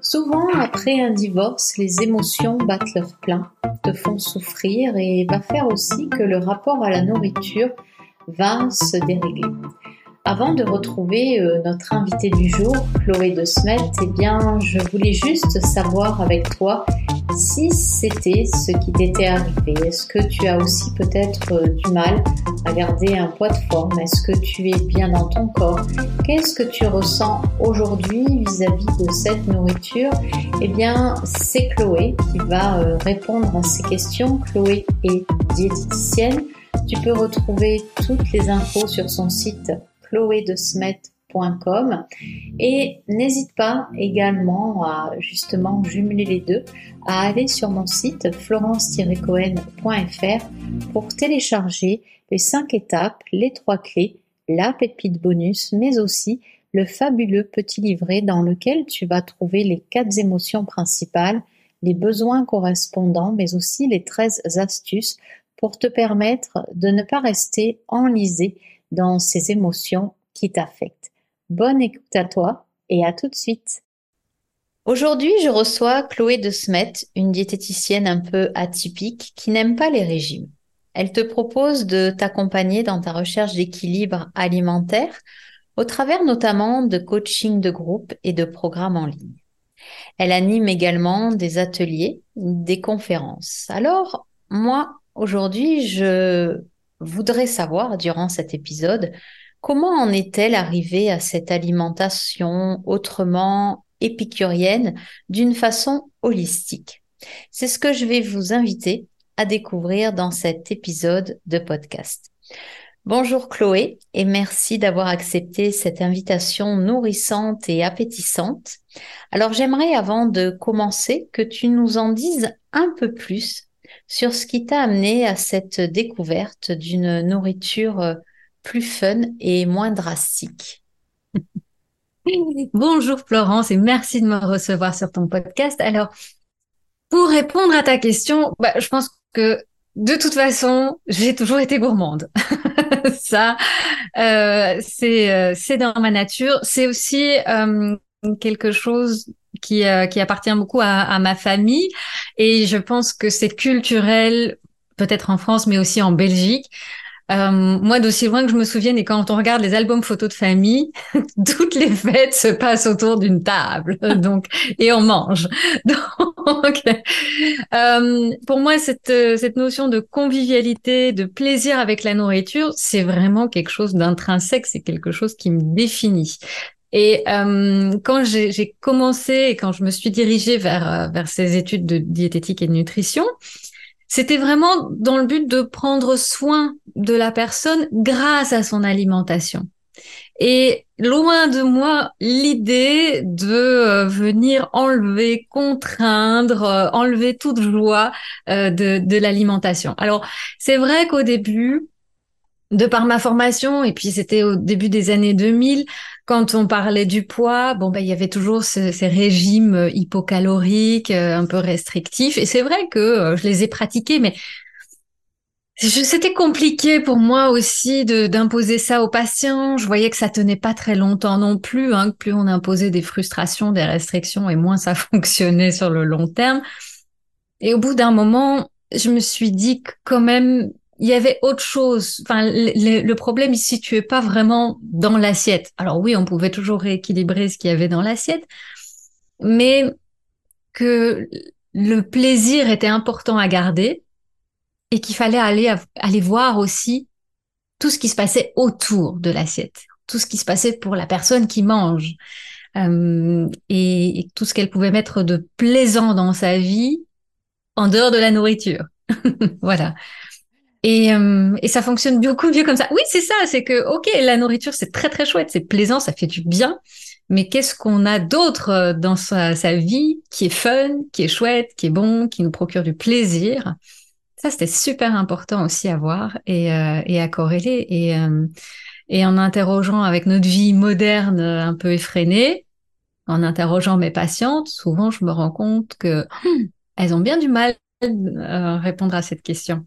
Souvent, après un divorce, les émotions battent leur plein, te font souffrir et va faire aussi que le rapport à la nourriture va se dérégler. Avant de retrouver euh, notre invité du jour, Chloé de Smet, eh bien, je voulais juste savoir avec toi si c'était ce qui t'était arrivé. Est-ce que tu as aussi peut-être euh, du mal à garder un poids de forme? Est-ce que tu es bien dans ton corps? Qu'est-ce que tu ressens aujourd'hui vis-à-vis de cette nourriture? Eh bien, c'est Chloé qui va euh, répondre à ces questions. Chloé est diététicienne. Tu peux retrouver toutes les infos sur son site chloédesmet.com et n'hésite pas également à justement jumeler les deux, à aller sur mon site florence-cohen.fr pour télécharger les cinq étapes, les trois clés, la pépite bonus, mais aussi le fabuleux petit livret dans lequel tu vas trouver les quatre émotions principales, les besoins correspondants, mais aussi les 13 astuces pour te permettre de ne pas rester enlisé dans ces émotions qui t'affectent. Bonne écoute à toi et à tout de suite. Aujourd'hui, je reçois Chloé de Smet, une diététicienne un peu atypique qui n'aime pas les régimes. Elle te propose de t'accompagner dans ta recherche d'équilibre alimentaire au travers notamment de coaching de groupe et de programmes en ligne. Elle anime également des ateliers, des conférences. Alors, moi, aujourd'hui, je voudrais savoir, durant cet épisode, comment en est-elle arrivée à cette alimentation autrement épicurienne d'une façon holistique? C'est ce que je vais vous inviter à découvrir dans cet épisode de podcast. Bonjour Chloé et merci d'avoir accepté cette invitation nourrissante et appétissante. Alors j'aimerais avant de commencer que tu nous en dises un peu plus sur ce qui t'a amené à cette découverte d'une nourriture euh, plus fun et moins drastique? Bonjour Florence et merci de me recevoir sur ton podcast. Alors, pour répondre à ta question, bah, je pense que de toute façon, j'ai toujours été gourmande. Ça, euh, c'est euh, c'est dans ma nature. C'est aussi quelque chose qui, euh, qui appartient beaucoup à, à, ma famille. Et je pense que c'est culturel, peut-être en France, mais aussi en Belgique. Euh, moi, d'aussi loin que je me souvienne, et quand on regarde les albums photos de famille, toutes les fêtes se passent autour d'une table, donc et on mange. Donc, euh, pour moi, cette cette notion de convivialité, de plaisir avec la nourriture, c'est vraiment quelque chose d'intrinsèque, c'est quelque chose qui me définit. Et euh, quand j'ai commencé et quand je me suis dirigée vers, euh, vers ces études de diététique et de nutrition, c'était vraiment dans le but de prendre soin de la personne grâce à son alimentation. Et loin de moi l'idée de euh, venir enlever, contraindre, euh, enlever toute joie de, de l'alimentation. Alors c'est vrai qu'au début, de par ma formation, et puis c'était au début des années 2000, quand on parlait du poids, bon ben il y avait toujours ces régimes euh, hypocaloriques, euh, un peu restrictifs, et c'est vrai que euh, je les ai pratiqués, mais c'était compliqué pour moi aussi d'imposer ça aux patients. Je voyais que ça tenait pas très longtemps non plus. Hein, plus on imposait des frustrations, des restrictions, et moins ça fonctionnait sur le long terme. Et au bout d'un moment, je me suis dit que quand même il y avait autre chose. Enfin, le, problème, il se situait pas vraiment dans l'assiette. Alors oui, on pouvait toujours rééquilibrer ce qu'il y avait dans l'assiette, mais que le plaisir était important à garder et qu'il fallait aller, aller voir aussi tout ce qui se passait autour de l'assiette, tout ce qui se passait pour la personne qui mange euh, et, et tout ce qu'elle pouvait mettre de plaisant dans sa vie en dehors de la nourriture. voilà. Et, euh, et, ça fonctionne beaucoup mieux comme ça. Oui, c'est ça, c'est que, ok, la nourriture, c'est très très chouette, c'est plaisant, ça fait du bien, mais qu'est-ce qu'on a d'autre euh, dans sa, vie qui est fun, qui est chouette, qui est bon, qui nous procure du plaisir? Ça, c'était super important aussi à voir et, euh, à corréler. Et, euh, et en interrogeant avec notre vie moderne un peu effrénée, en interrogeant mes patientes, souvent je me rends compte que hum, elles ont bien du mal à répondre à cette question.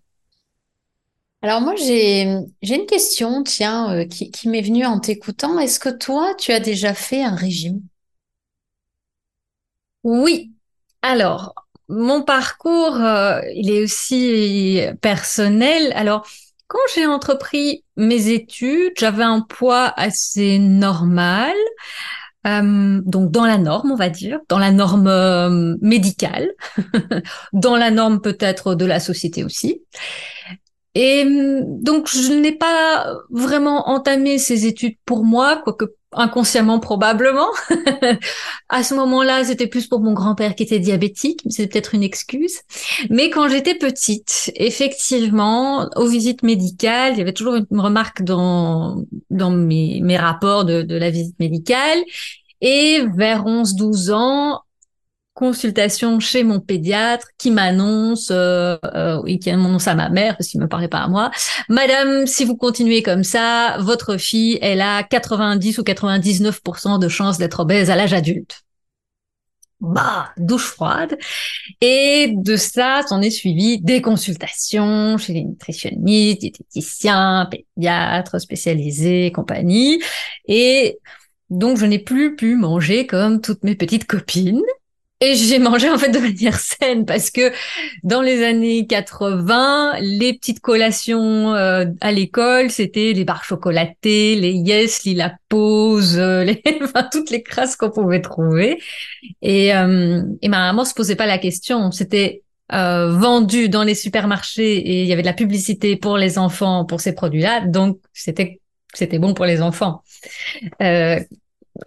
Alors moi, j'ai, une question, tiens, euh, qui, m'est venue en t'écoutant. Est-ce que toi, tu as déjà fait un régime? Oui. Alors, mon parcours, euh, il est aussi personnel. Alors, quand j'ai entrepris mes études, j'avais un poids assez normal. Euh, donc dans la norme, on va dire, dans la norme médicale, dans la norme peut-être de la société aussi. Et donc je n'ai pas vraiment entamé ces études pour moi, quoique inconsciemment probablement. à ce moment-là, c'était plus pour mon grand-père qui était diabétique, c'est peut-être une excuse. Mais quand j'étais petite, effectivement, aux visites médicales, il y avait toujours une remarque dans dans mes, mes rapports de, de la visite médicale. Et vers 11-12 ans, consultation chez mon pédiatre qui m'annonce, euh, euh, oui, qui annonce à ma mère, parce qu'il me parlait pas à moi, Madame, si vous continuez comme ça, votre fille, elle a 90 ou 99% de chances d'être obèse à l'âge adulte. Bah, douche froide. Et de ça, s'en est suivi des consultations chez les nutritionnistes, diététiciens, pédiatres spécialisés, compagnie. Et donc, je n'ai plus pu manger comme toutes mes petites copines. Et j'ai mangé en fait de manière saine parce que dans les années 80, les petites collations euh, à l'école, c'était les barres chocolatées, les yes, la pause, euh, les... enfin, toutes les crasses qu'on pouvait trouver. Et, euh, et ma maman se posait pas la question. C'était vendu dans les supermarchés et il y avait de la publicité pour les enfants pour ces produits-là, donc c'était c'était bon pour les enfants. Euh,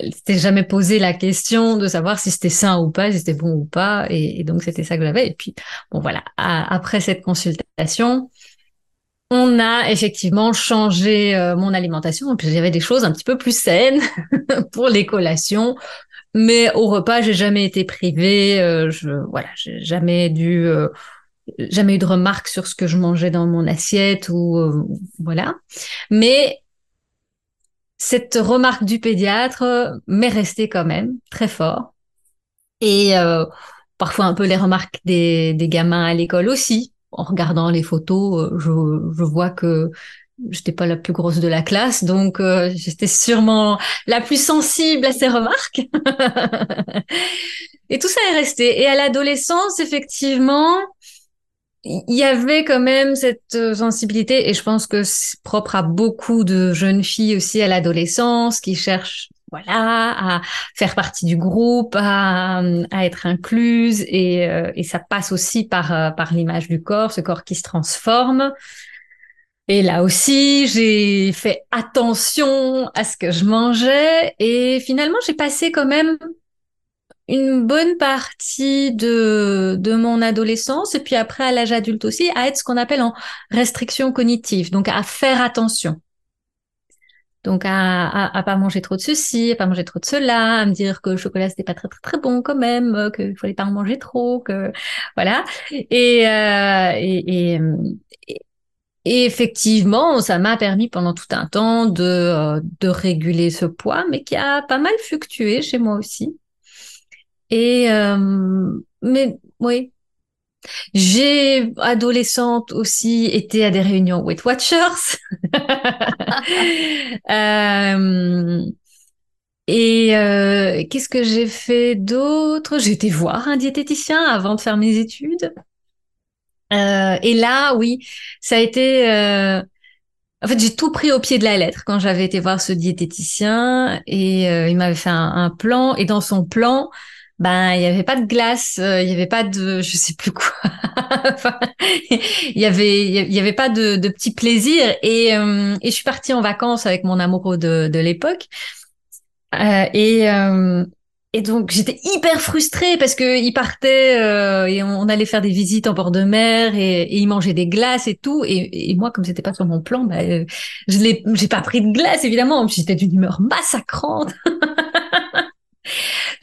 c'était jamais posé la question de savoir si c'était sain ou pas, si c'était bon ou pas, et, donc c'était ça que j'avais. Et puis bon voilà, après cette consultation, on a effectivement changé euh, mon alimentation. Puis avait des choses un petit peu plus saines pour les collations, mais au repas j'ai jamais été privée. Euh, je voilà, j'ai jamais dû euh, jamais eu de remarques sur ce que je mangeais dans mon assiette ou voilà. Mais cette remarque du pédiatre m'est restée quand même très fort. Et euh, parfois un peu les remarques des, des gamins à l'école aussi. En regardant les photos, euh, je, je vois que j'étais pas la plus grosse de la classe, donc euh, j'étais sûrement la plus sensible à ces remarques. et tout ça est resté. Et à l'adolescence, effectivement, il y avait quand même cette euh, sensibilité et je pense que c'est propre à beaucoup de jeunes filles aussi à l'adolescence qui cherchent voilà à faire partie du groupe à, être incluse et, euh, et ça passe aussi par euh, par l'image du corps ce corps qui se transforme. Et là aussi j'ai fait attention à ce que je mangeais et finalement j'ai passé quand même une bonne partie de, de mon adolescence et puis après à l'âge adulte aussi à être ce qu'on appelle en restriction cognitive, donc à faire attention. Donc à, à, pas manger trop de ceci, à pas manger trop de cela, à me dire que le chocolat c'était pas très très bon quand même, euh, qu'il fallait pas en manger trop, que voilà. Et, euh, et, effectivement, ça m'a permis pendant tout un temps de, euh, de réguler ce poids, mais qui a pas mal fluctué chez moi aussi. Et euh, mais oui, j'ai adolescente aussi été à des réunions Weight Watchers. euh, et euh, qu'est-ce que j'ai fait d'autre? J'ai été voir un diététicien avant de faire mes études. Euh, et là, oui, ça a été. Euh, en fait, j'ai tout pris au pied de la lettre quand j'avais été voir ce diététicien et euh, il m'avait fait un, un, plan. Et dans son plan, ben il y avait pas de glace, euh, il y avait pas de je sais plus quoi. il y avait il y avait pas de, de petits plaisirs et euh, et je suis partie en vacances avec mon amoureux de de l'époque. Euh, et euh, et donc j'étais hyper frustrée parce que il partait et on, allait faire des visites en bord de mer et, et il mangeait des glaces et tout et, et moi comme c'était pas sur mon plan, ben je l'ai j'ai pas pris de glace évidemment, j'étais d'une humeur massacrante.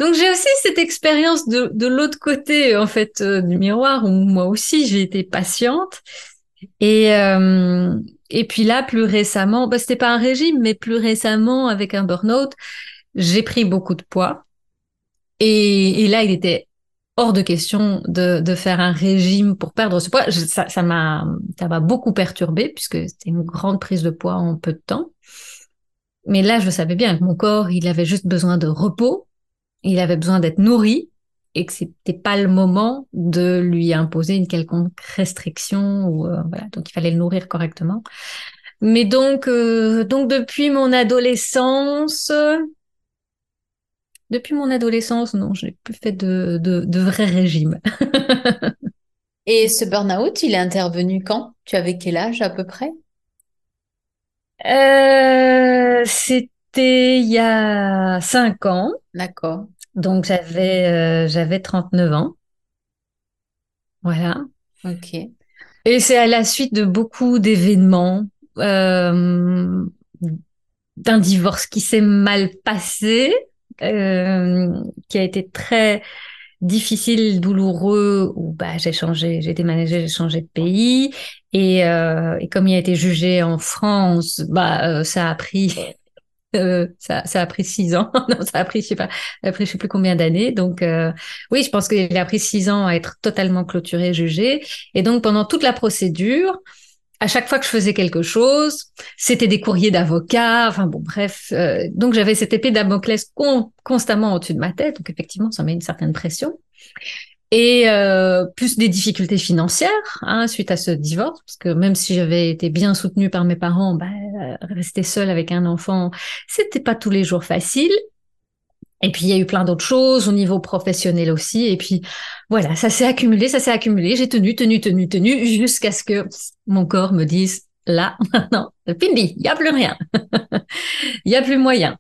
Donc j'ai aussi cette expérience de, de l'autre côté en fait euh, du miroir où moi aussi j'ai été patiente et euh, et puis là plus récemment, bah, c'était pas un régime mais plus récemment avec un burn-out, j'ai pris beaucoup de poids et, et là il était hors de question de, de faire un régime pour perdre ce poids. ça, ça m'a ça m'a beaucoup perturbé puisque c'était une grande prise de poids en peu de temps. Mais là, je savais bien que mon corps, il avait juste besoin de repos il avait besoin d'être nourri et que c'était pas le moment de lui imposer une quelconque restriction ou euh, voilà. Donc il fallait le nourrir correctement. Mais donc euh, donc depuis mon adolescence depuis mon adolescence non je n'ai plus fait de de, de vrai régime. Et ce burn-out il est intervenu quand? Tu avais quel âge à peu près? Euh, c'était il y a cinq ans d'accord donc j'avais euh, j'avais 39 ans. Voilà. Ok. Et c'est à la suite de beaucoup d'événements, euh, d'un divorce qui s'est mal passé, euh, qui a été très difficile, douloureux, où bah, j'ai changé, j'ai déménagé, j'ai changé de pays. Et, euh, et comme il a été jugé en France, bah, euh, ça a pris euh, ça, a pris six ans. non, ça a pris, je sais pas, ça a pris je sais plus combien d'années. Donc, euh, oui, je pense qu'il a pris six ans à être totalement clôturé, jugé. Et donc, pendant toute la procédure, à chaque fois que je faisais quelque chose, c'était des courriers d'avocats. Enfin bon, bref. Euh, donc, j'avais cette épée d'Amoclès constamment au-dessus de ma tête. Donc, effectivement, ça met une certaine pression et euh, plus des difficultés financières hein, suite à ce divorce, parce que même si j'avais été bien soutenue par mes parents, bah, rester seule avec un enfant, c'était pas tous les jours facile. Et puis il y a eu plein d'autres choses au niveau professionnel aussi. Et puis voilà, ça s'est accumulé, ça s'est accumulé. J'ai tenu, tenu, tenu, tenu, jusqu'à ce que mon corps me dise là, non, Pindi, il y a plus rien, il y a plus moyen.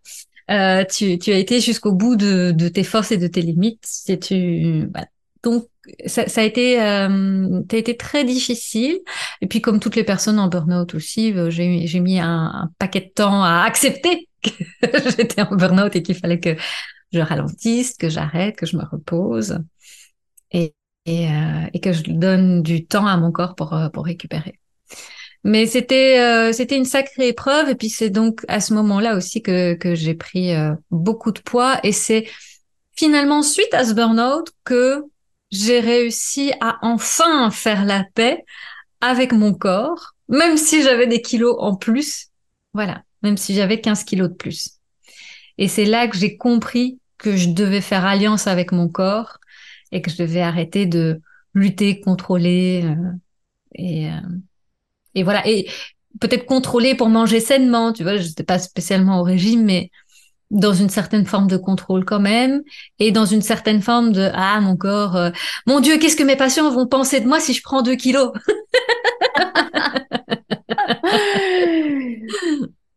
Euh, tu, tu as été jusqu'au bout de, de, tes forces et de tes limites. Si tu, voilà. Donc, ça, ça, a été, euh, ça été très difficile. Et puis, comme toutes les personnes en burn-out aussi, euh, j'ai, mis un, un, paquet de temps à accepter que j'étais en burn-out et qu'il fallait que je ralentisse, que j'arrête, que je me repose et, et, euh, et, que je donne du temps à mon corps pour, euh, pour récupérer. Mais c'était euh, c'était une sacrée épreuve et puis c'est donc à ce moment-là aussi que que j'ai pris euh, beaucoup de poids et c'est finalement suite à ce burn-out que j'ai réussi à enfin faire la paix avec mon corps, même si j'avais des kilos en plus. Voilà, même si j'avais 15 kilos de plus. Et c'est là que j'ai compris que je devais faire alliance avec mon corps et que je devais arrêter de lutter, contrôler euh, et euh, et voilà et peut-être contrôler pour manger sainement. Tu vois, je n'étais pas spécialement au régime, mais dans une certaine forme de contrôle quand même et dans une certaine forme de ah mon corps euh, mon dieu qu'est-ce que mes patients vont penser de moi si je prends deux kilos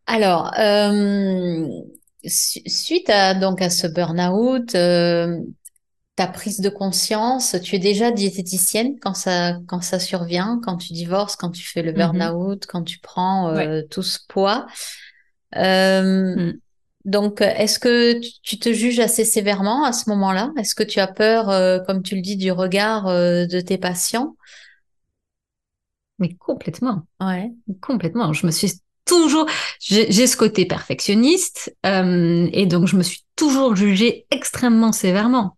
alors euh, suite à donc à ce burn-out euh, ta prise de conscience tu es déjà diététicienne quand ça quand ça survient quand tu divorces quand tu fais le mm-hmm. burn-out mm -hmm. quand tu prends ouais. tout ce poids mm. Donc, est-ce que tu te juges assez sévèrement à ce moment-là? Est-ce que tu as peur, euh, comme tu le dis, du regard euh, de tes patients? Mais complètement. Ouais. Complètement. Je me suis toujours, j'ai ce côté perfectionniste euh, et donc je me suis toujours jugée extrêmement sévèrement.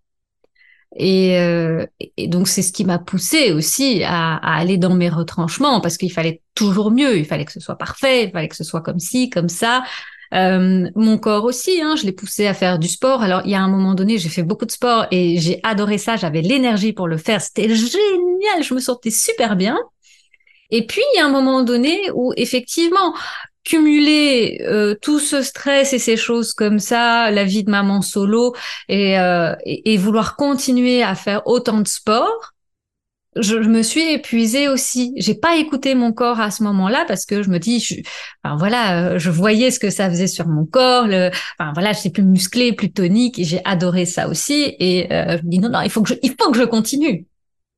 Et, euh, et donc c'est ce qui m'a poussée aussi à, à, aller dans mes retranchements parce qu'il fallait toujours mieux, il fallait que ce soit parfait, il fallait que ce soit comme ci, comme ça. Euh, mon corps aussi, hein, je l'ai poussé à faire du sport. Alors, il y a un moment donné, j'ai fait beaucoup de sport et j'ai adoré ça. J'avais l'énergie pour le faire. C'était génial. Je me sentais super bien. Et puis, il y a un moment donné où, effectivement, cumuler euh, tout ce stress et ces choses comme ça, la vie de maman solo et, euh, et, et vouloir continuer à faire autant de sport, je, je, me suis épuisée aussi. J'ai pas écouté mon corps à ce moment-là parce que je me dis, je, voilà, euh, je voyais ce que ça faisait sur mon corps. Le, enfin voilà, j'étais plus musclée, plus tonique et j'ai adoré ça aussi. Et euh, je me dis non non, il faut que je, il faut que je continue.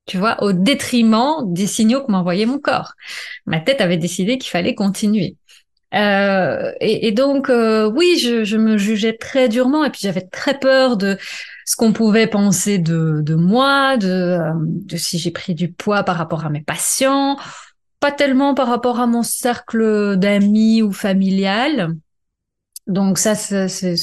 Tu vois, au détriment des signaux que m'envoyait mon corps. Ma tête avait décidé qu'il fallait continuer. Euh, et, et, donc euh, oui, je, je, me jugeais très durement et puis j'avais très peur de ce qu'on pouvait penser de, de moi, de, euh, de si j'ai pris du poids par rapport à mes patients, pas tellement par rapport à mon cercle d'amis ou familial. Donc ça, c'est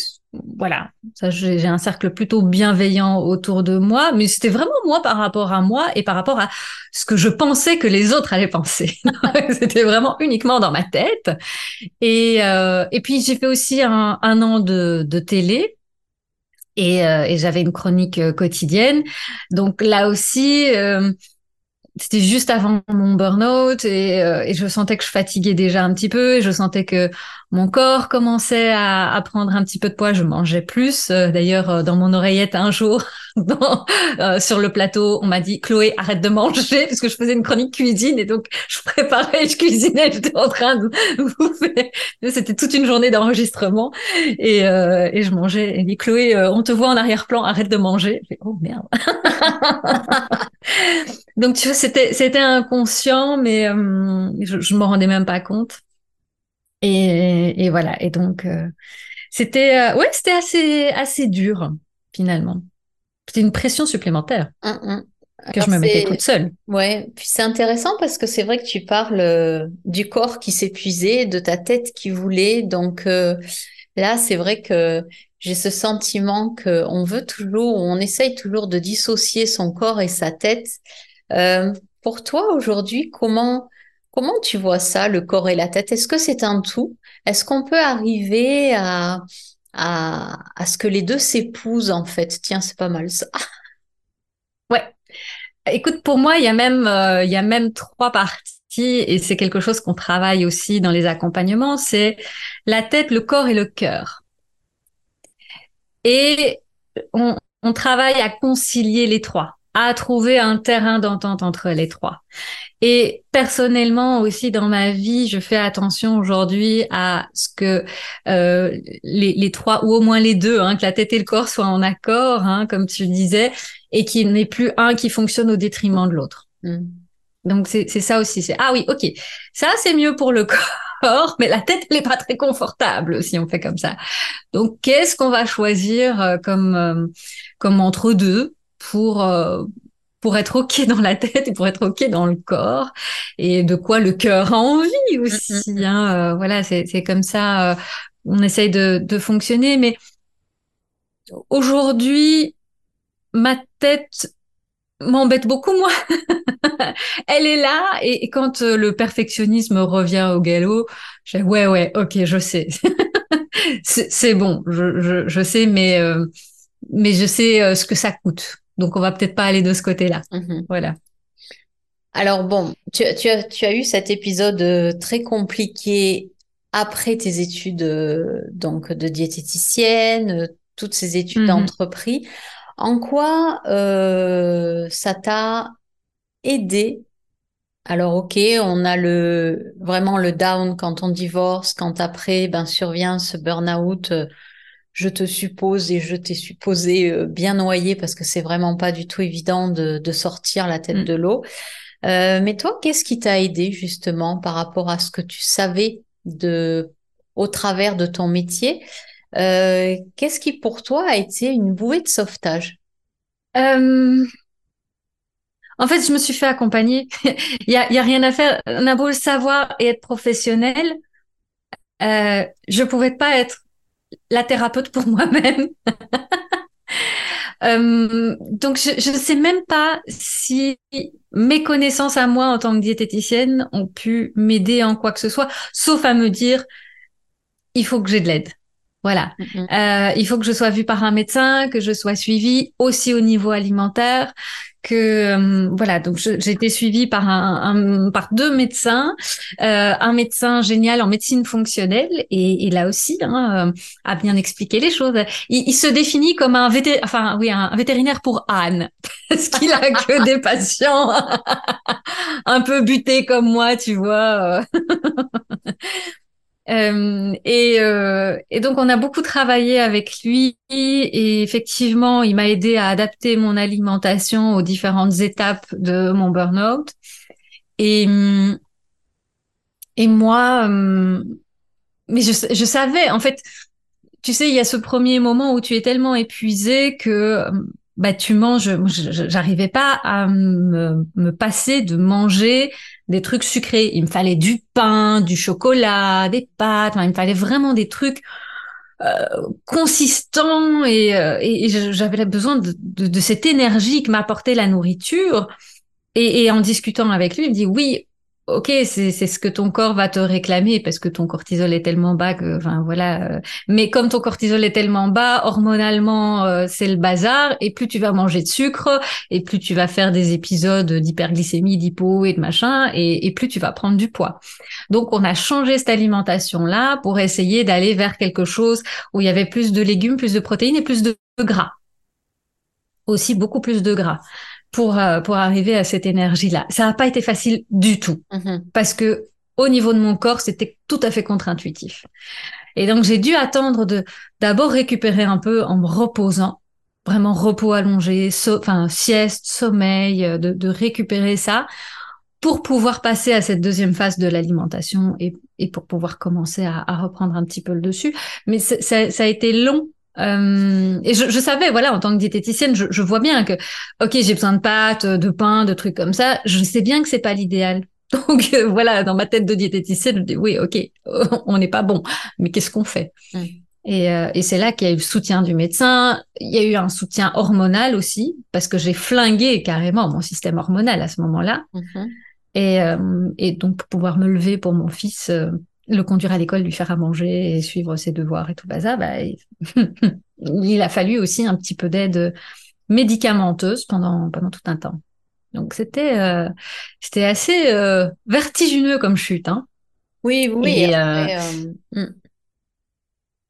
voilà, ça j'ai un cercle plutôt bienveillant autour de moi, mais c'était vraiment moi par rapport à moi et par rapport à ce que je pensais que les autres allaient penser. c'était vraiment uniquement dans ma tête. Et, euh, et puis j'ai fait aussi un, un an de, de télé et, et j'avais une chronique quotidienne. Donc là aussi, c'était juste avant mon burn-out et, euh, et, je sentais que je fatiguais déjà un petit peu et je sentais que mon corps commençait à, à prendre un petit peu de poids. Je mangeais plus. Euh, d'ailleurs, euh, dans mon oreillette un jour, dans, sur le plateau, on m'a dit Chloé, arrête de manger parce que je faisais une chronique cuisine et donc je préparais, je cuisinais, j'étais en train de bouffer. C'était toute une journée d'enregistrement et, et je mangeais. Et dit Chloé, on te voit en arrière-plan, arrête de manger. Je oh merde. donc tu vois, c'était c'était inconscient, mais euh, je, je m'en rendais même pas compte. Et, et voilà. Et donc euh, c'était euh, ouais, c'était assez assez dur finalement. C'était une pression supplémentaire hum, hum. que je me mettais toute seule. Ouais. Puis c'est intéressant parce que c'est vrai que tu parles du corps qui s'épuisait, de ta tête qui voulait. Donc là, c'est vrai que j'ai ce sentiment qu'on veut toujours, on essaye toujours de dissocier son corps et sa tête. Euh, pour toi, aujourd'hui, comment, comment tu vois ça, le corps et la tête? Est-ce que c'est un tout? Est-ce qu'on peut arriver à, à, à ce que les deux s'épousent, en fait? Tiens, c'est pas mal ça. Ouais. Écoute, pour moi, il y a même, euh, il y a même trois parties et c'est quelque chose qu'on travaille aussi dans les accompagnements, c'est la tête, le corps et le cœur. Et on, on travaille à concilier les trois à trouver un terrain d'entente entre les trois. Et personnellement aussi dans ma vie, je fais attention aujourd'hui à ce que euh, les, les, trois ou au moins les deux, hein, que la tête et le corps soient en accord, hein, comme tu disais, et qu'il n'y ait plus un qui fonctionne au détriment de l'autre. Mm. Donc c'est ça aussi. C'est ah oui, ok, ça c'est mieux pour le corps, mais la tête elle est pas très confortable si on fait comme ça. Donc qu'est-ce qu'on va choisir euh, comme euh, comme entre deux? Pour euh, pour être ok dans la tête et pour être ok dans le corps et de quoi le cœur a envie mm, aussi. Mm, mm. Hein, euh, voilà, c'est c'est comme ça. Euh, on essaye de de fonctionner, mais aujourd'hui, ma tête m'embête beaucoup moi. Elle est là et, quand le perfectionnisme revient au galop, je dis ouais ouais ok je sais c'est bon je, je, je sais mais mais je sais ce que ça coûte donc, on va peut-être pas aller de ce côté-là. Mhm. Voilà. Alors bon, tu, tu, as, tu as eu cet épisode euh, très compliqué après tes études euh, donc de diététicienne, euh, toutes ces études mhm. d'entreprise. En quoi euh, ça t'a aidé? Alors ok, on a le vraiment le down quand on divorce, quand après ben survient ce burn-out je te suppose et je t'ai supposé euh, bien noyé parce que c'est vraiment pas du tout évident de, de sortir la tête mm. de l'eau. Euh, mais toi, qu'est-ce qui t'a aidé justement par rapport à ce que tu savais de au travers de ton métier? Euh, Qu'est-ce qui pour toi a été une bouée de sauvetage? Euh... En fait, je me suis fait accompagner. Il y a, y a rien à faire. On a beau le savoir et être professionnel, euh, je pouvais pas être la thérapeute pour moi-même. euh, donc, je ne sais même pas si mes connaissances à moi en tant que diététicienne ont pu m'aider en quoi que ce soit, sauf à me dire, il faut que j'ai de l'aide. Voilà. Euh, il faut que je sois vue par un médecin, que je sois suivie aussi au niveau alimentaire, que euh, voilà donc j'ai été suivie par un, par deux médecins euh, un médecin génial en médecine fonctionnelle et, là aussi hein, euh, a bien expliqué les choses. Il, se définit comme un vétérinaire enfin oui un vétérinaire pour âne parce qu'il a que des patients un peu butés comme moi tu vois Euh, et, euh, et, donc on a beaucoup travaillé avec lui et effectivement il m'a aidé à adapter mon alimentation aux différentes étapes de mon burn-out. Et, et moi, euh, mais je, savais en fait, tu sais, il y a ce premier moment où tu es tellement épuisé que bah tu manges. J'arrivais pas à me passer de manger des trucs sucrés. Il me fallait du pain, du chocolat, des pâtes. il me fallait vraiment des trucs euh, consistants et, euh, et j'avais besoin de, de, cette énergie que m'apportait la nourriture. Et, et, en discutant avec lui, il me dit oui, ok, c'est ce que ton corps va te réclamer parce que ton cortisol est tellement bas que, enfin voilà. Euh, mais comme ton cortisol est tellement bas, hormonalement, euh, c'est le bazar. Et plus tu vas manger de sucre, et plus tu vas faire des épisodes d'hyperglycémie, d'hypo et de machin, et, et, plus tu vas prendre du poids. Donc on a changé cette alimentation là pour essayer d'aller vers quelque chose où il y avait plus de légumes, plus de protéines et plus de gras. Aussi beaucoup plus de gras pour, euh, pour arriver à cette énergie-là. Ça n'a pas été facile du tout mm-hmm. parce que au niveau de mon corps, c'était tout à fait contre-intuitif. Et donc j'ai dû attendre de d'abord récupérer un peu en me reposant, vraiment repos allongé, enfin sieste, sommeil, euh, de, de, récupérer ça pour pouvoir passer à cette deuxième phase de l'alimentation et, et pour pouvoir commencer à, à, reprendre un petit peu le dessus. Mais ça, ça a été long euh, et je, je, savais, voilà, en tant que diététicienne, je, je vois bien que, ok, j'ai besoin de pâtes, de pain, de trucs comme ça. Je sais bien que c'est pas l'idéal. Donc euh, voilà, dans ma tête de diététicienne, je dis oui, ok, on n'est pas bon, mais qu'est-ce qu'on fait? Et, euh, et c'est là qu'il y a eu le soutien du médecin. Il y a eu un soutien hormonal aussi, parce que j'ai flingué carrément mon système hormonal à ce moment-là. Mm-hmm. Et, euh, et donc pour pouvoir me lever pour mon fils le conduire à l'école, lui faire à manger et suivre ses devoirs et tout ça, bah, il... a fallu aussi un petit peu d'aide médicamenteuse pendant pendant tout un temps. Donc c'était euh, c'était assez euh, vertigineux comme chute, hein. Oui, oui. Et, euh, hmm.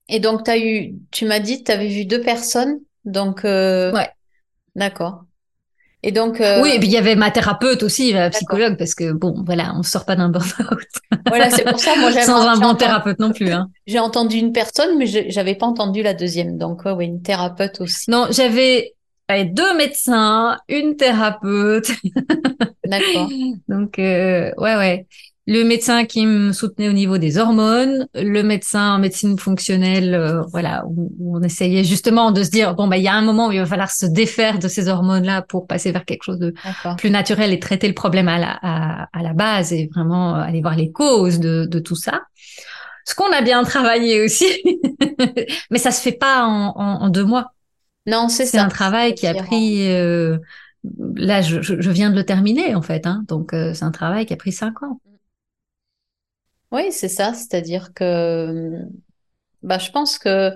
et donc as eu, tu m'as dit, tu avais vu deux personnes, donc. Ouais. D'accord. Et donc. Euh, oui, et puis il y avait ma thérapeute aussi, ma psychologue, parce que bon, voilà, on sort pas d'un burn-out. Voilà, c'est pour ça, moi. Sans un bon thérapeute non plus. Hein. J'ai entendu une personne, mais j'avais pas entendu la deuxième. Donc, oui, une thérapeute aussi. Non, j'avais deux médecins, une thérapeute. D'accord. donc, euh, ouais, ouais le médecin qui me soutenait au niveau des hormones, le médecin en médecine fonctionnelle, euh, voilà, où, on essayait justement de se dire bon bah il y a un moment où il va falloir se défaire de ces hormones-là pour passer vers quelque chose de plus naturel et traiter le problème à la, à, la base et vraiment euh, aller voir les causes de, de tout ça. Ce qu'on a bien travaillé aussi, mais ça se fait pas en, en, deux mois. Non, c'est ça. C'est un travail qui a pris. Euh, là, je, je, viens de le terminer en fait, hein, donc c'est un travail qui a pris cinq ans. Oui, c'est ça, c'est-à-dire que bah, je pense que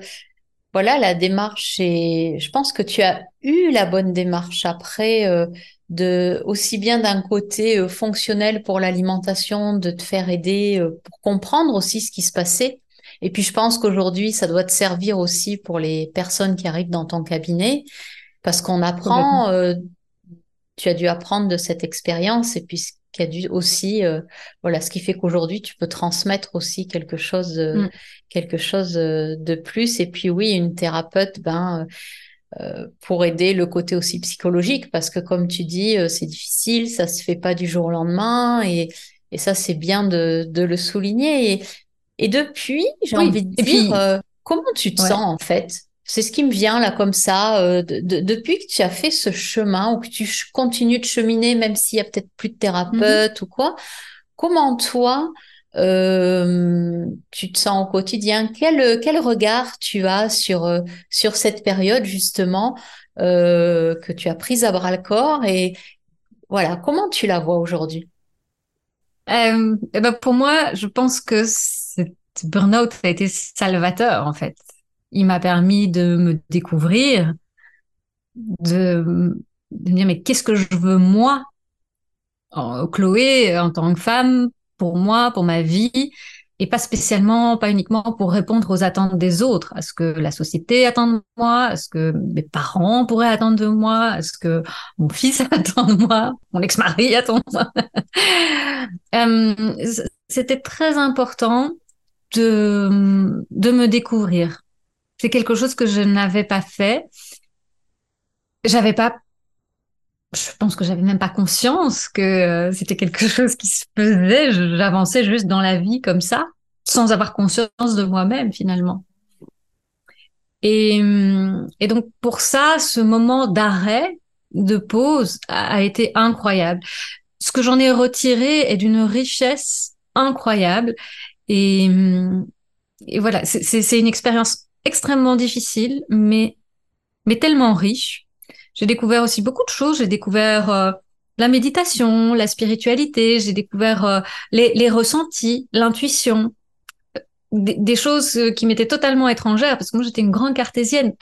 voilà, la démarche et je pense que tu as eu la bonne démarche après euh, de aussi bien d'un côté euh, fonctionnel pour l'alimentation, de te faire aider euh, pour comprendre aussi ce qui se passait. Et puis je pense qu'aujourd'hui, ça doit te servir aussi pour les personnes qui arrivent dans ton cabinet parce qu'on apprend, tu as dû apprendre de cette expérience et puis qui a dû aussi, euh, voilà, ce qui fait qu'aujourd'hui tu peux transmettre aussi quelque chose, mm. quelque chose euh, de plus. Et puis oui, une thérapeute, ben, euh, pour aider le côté aussi psychologique, parce que comme tu dis, c'est difficile, ça se fait pas du jour au lendemain, et, et ça c'est bien de, de le souligner. Et, et depuis, j'ai envie de dire, comment tu te sens en fait? C'est ce qui me vient là comme ça, euh, depuis que tu as fait ce chemin ou que tu continues de cheminer, même s'il y a peut-être plus de thérapeute mmh ou quoi. Comment toi, euh, tu te sens au quotidien? Quel quel regard tu as sur euh, sur cette période justement que tu as prise à bras le corps et voilà comment tu la vois aujourd'hui? Eh ben pour moi, je pense que cette burn-out a été salvateur en fait il m'a permis de me découvrir, de, me dire mais qu'est-ce que je veux moi, Chloé, en tant que femme, pour moi, pour ma vie, et pas spécialement, pas uniquement pour répondre aux attentes des autres, à ce que la société attend de moi, à ce que mes parents pourraient attendre de moi, à ce que mon fils attend de moi, mon ex-mari attend. Euh, c'était très important de, de me découvrir, c'est quelque chose que je n'avais pas fait. J'avais pas, je pense que j'avais même pas conscience que euh, c'était quelque chose qui se faisait. J'avançais juste dans la vie comme ça, sans avoir conscience de moi-même finalement. Et, et donc pour ça, ce moment d'arrêt, de pause a, été incroyable. Ce que j'en ai retiré est d'une richesse incroyable. Et, et voilà, c'est une expérience extrêmement difficile, mais, mais tellement riche. J'ai découvert aussi beaucoup de choses. J'ai découvert euh, la méditation, la spiritualité, j'ai découvert euh, les, les, ressentis, l'intuition, des, des, choses qui m'étaient totalement étrangères parce que moi j'étais une grande cartésienne.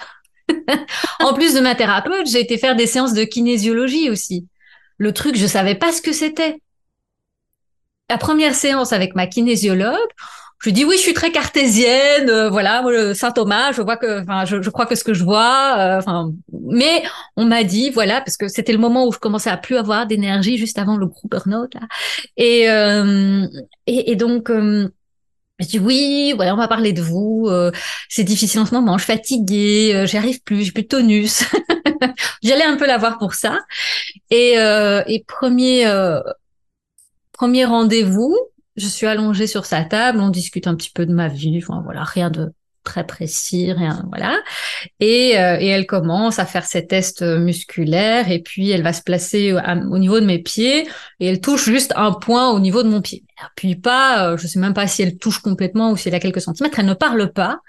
en plus de ma thérapeute, j'ai été faire des séances de kinésiologie aussi. Le truc, je savais pas ce que c'était. La première séance avec ma kinésiologue, je dis oui, je suis très cartésienne, euh, voilà, Saint Thomas, je vois que, enfin, je, je, crois que ce que je vois, euh, enfin, mais on m'a dit, voilà, parce que c'était le moment où je commençais à plus avoir d'énergie juste avant le groupe burn-out là, et, euh, et, et donc. je dis oui, voilà, on va parler de vous. c'est difficile en ce moment, je suis fatiguée, j'y arrive plus, j'ai plus de tonus. J'allais un peu la voir pour ça. Et, et premier premier rendez-vous, je suis allongée sur sa table, on discute un petit peu de ma vie, enfin voilà, rien de très précis, rien, voilà. Et, euh, elle commence à faire ses tests musculaires et puis elle va se placer au, niveau de mes pieds et elle touche juste un point au niveau de mon pied. Elle appuie pas, euh, je sais même pas si elle touche complètement ou si elle a quelques centimètres, elle ne parle pas.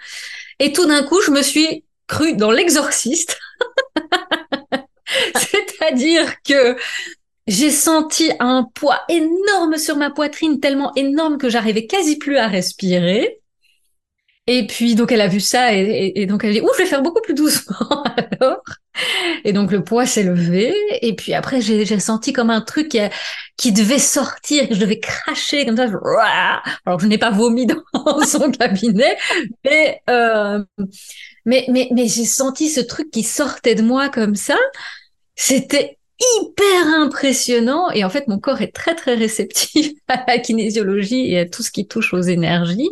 Et tout d'un coup, je me suis crue dans l'exorciste. C'est-à-dire que j'ai senti un poids énorme sur ma poitrine, tellement énorme que j'arrivais quasi plus à respirer. Et puis donc elle a vu ça et, donc elle dit ouh je vais faire beaucoup plus doucement alors. Et donc le poids s'est levé et puis après j'ai senti comme un truc qui, qui devait sortir, que je devais cracher comme ça. Alors je n'ai pas vomi dans son cabinet, mais euh, mais mais, mais j'ai senti ce truc qui sortait de moi comme ça. C'était hyper impressionnant. Et en fait mon corps est très très réceptif à la kinésiologie et à tout ce qui touche aux énergies.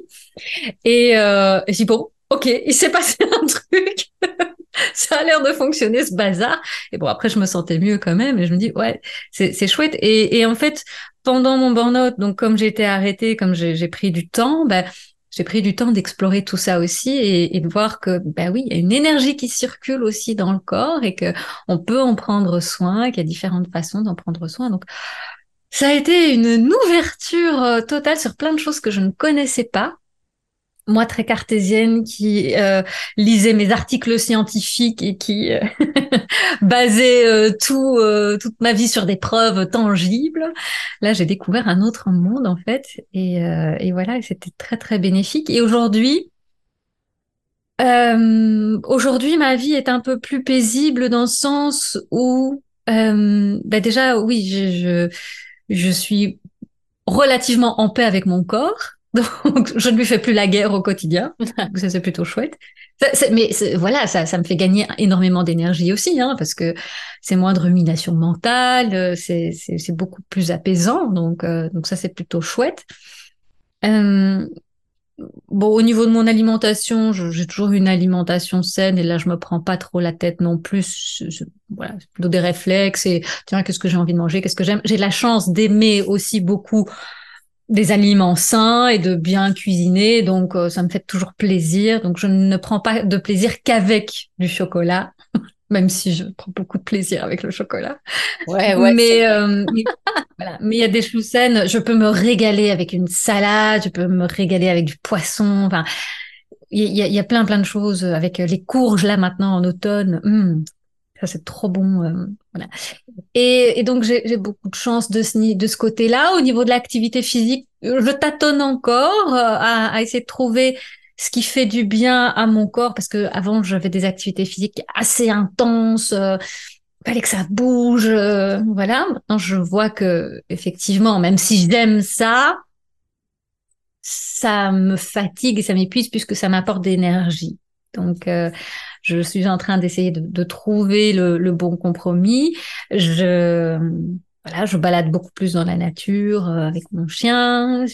Et euh, dis bon ok il s'est passé un truc. Ça a l'air de fonctionner ce bazar. Et bon après je me sentais mieux quand même. Et je me dis ouais c'est chouette. Et, et en fait pendant mon burn-out donc comme j'ai été arrêtée comme j'ai pris du temps ben j'ai pris du temps d'explorer tout ça aussi et, de voir que ben oui, il y a une énergie qui circule aussi dans le corps et que on peut en prendre soin, qu'il y a différentes façons d'en prendre soin. Donc ça a été une ouverture euh, totale sur plein de choses que je ne connaissais pas moi très cartésienne qui euh, lisais mes articles scientifiques et qui euh, basait euh, tout euh, toute ma vie sur des preuves tangibles. Là, j'ai découvert un autre monde en fait et, et voilà, c'était très très bénéfique. Et aujourd'hui, aujourd'hui, ma vie est un peu plus paisible dans le sens où, bah déjà, oui, je, je je suis relativement en paix avec mon corps donc, je ne lui fais plus la guerre au quotidien. ça, c'est plutôt chouette. mais voilà, ça, ça me fait gagner énormément d'énergie aussi, hein, parce que c'est moins de rumination mentale, euh, c'est, c'est, beaucoup plus apaisant. Donc, euh, donc ça, c'est plutôt chouette. Euh, bon, au niveau de mon alimentation, j'ai toujours une alimentation saine et là, je me prends pas trop la tête non plus. voilà, c'est plutôt des réflexes et tiens, qu'est-ce que j'ai envie de manger, qu'est-ce que j'aime. J'ai la chance d'aimer aussi beaucoup des aliments sains et de bien cuisiner, donc euh, ça me fait toujours plaisir. Donc je ne prends pas de plaisir qu'avec du chocolat, même si je prends beaucoup de plaisir avec le chocolat. Ouais, ouais. Mais euh, voilà, mais il y a des choses saines. Je peux me régaler avec une salade, je peux me régaler avec du poisson. Enfin, il y a, y a, plein plein de choses avec les courges là maintenant en automne. Hum, ça c'est trop bon. Euh, voilà. Et, et donc j'ai beaucoup de chance de ce, de ce côté-là. Au niveau de l'activité physique, je tâtonne encore euh, à, à, essayer de trouver ce qui fait du bien à mon corps parce que avant j'avais des activités physiques assez intenses. Euh, fallait que ça bouge, euh, voilà. Maintenant, je vois que effectivement, même si j'aime ça, ça me fatigue et ça m'épuise puisque ça m'apporte d'énergie. Donc, euh, je suis en train d'essayer de, trouver le, bon compromis. Je voilà, je balade beaucoup plus dans la nature euh, avec mon chien.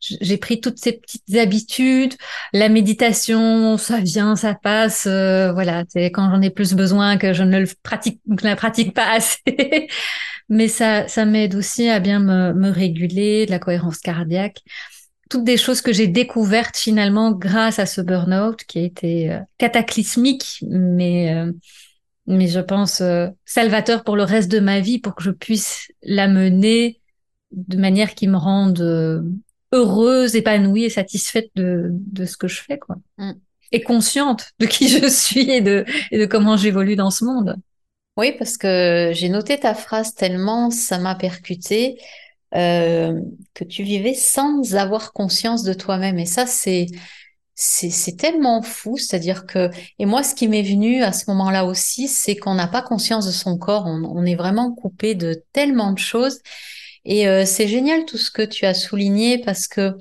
J'ai pris toutes ces petites habitudes. La méditation, ça vient, ça passe. Euh, voilà, c'est quand j'en ai plus besoin que je ne le pratique, ne la pratique pas assez. Mais ça, ça m'aide aussi à bien me réguler, de la cohérence cardiaque toutes des choses que j'ai découvertes finalement grâce à ce burn-out qui a été euh, cataclysmique, mais euh, mais je pense euh, salvateur pour le reste de ma vie, pour que je puisse la mener de manière qui me rende heureuse, épanouie et satisfaite de, de ce que je fais, quoi. Mm. Et consciente de qui je suis et de, et de comment j'évolue dans ce monde. Oui, parce que j'ai noté ta phrase tellement ça m'a percuté euh, que tu vivais sans avoir conscience de toi-même. Et ça, c'est c'est tellement fou, c'est-à-dire que et moi, ce qui m'est venu à ce moment-là aussi, c'est qu'on n'a pas conscience de son corps. On, est vraiment coupé de tellement de choses. Et euh, c'est génial tout ce que tu as souligné parce que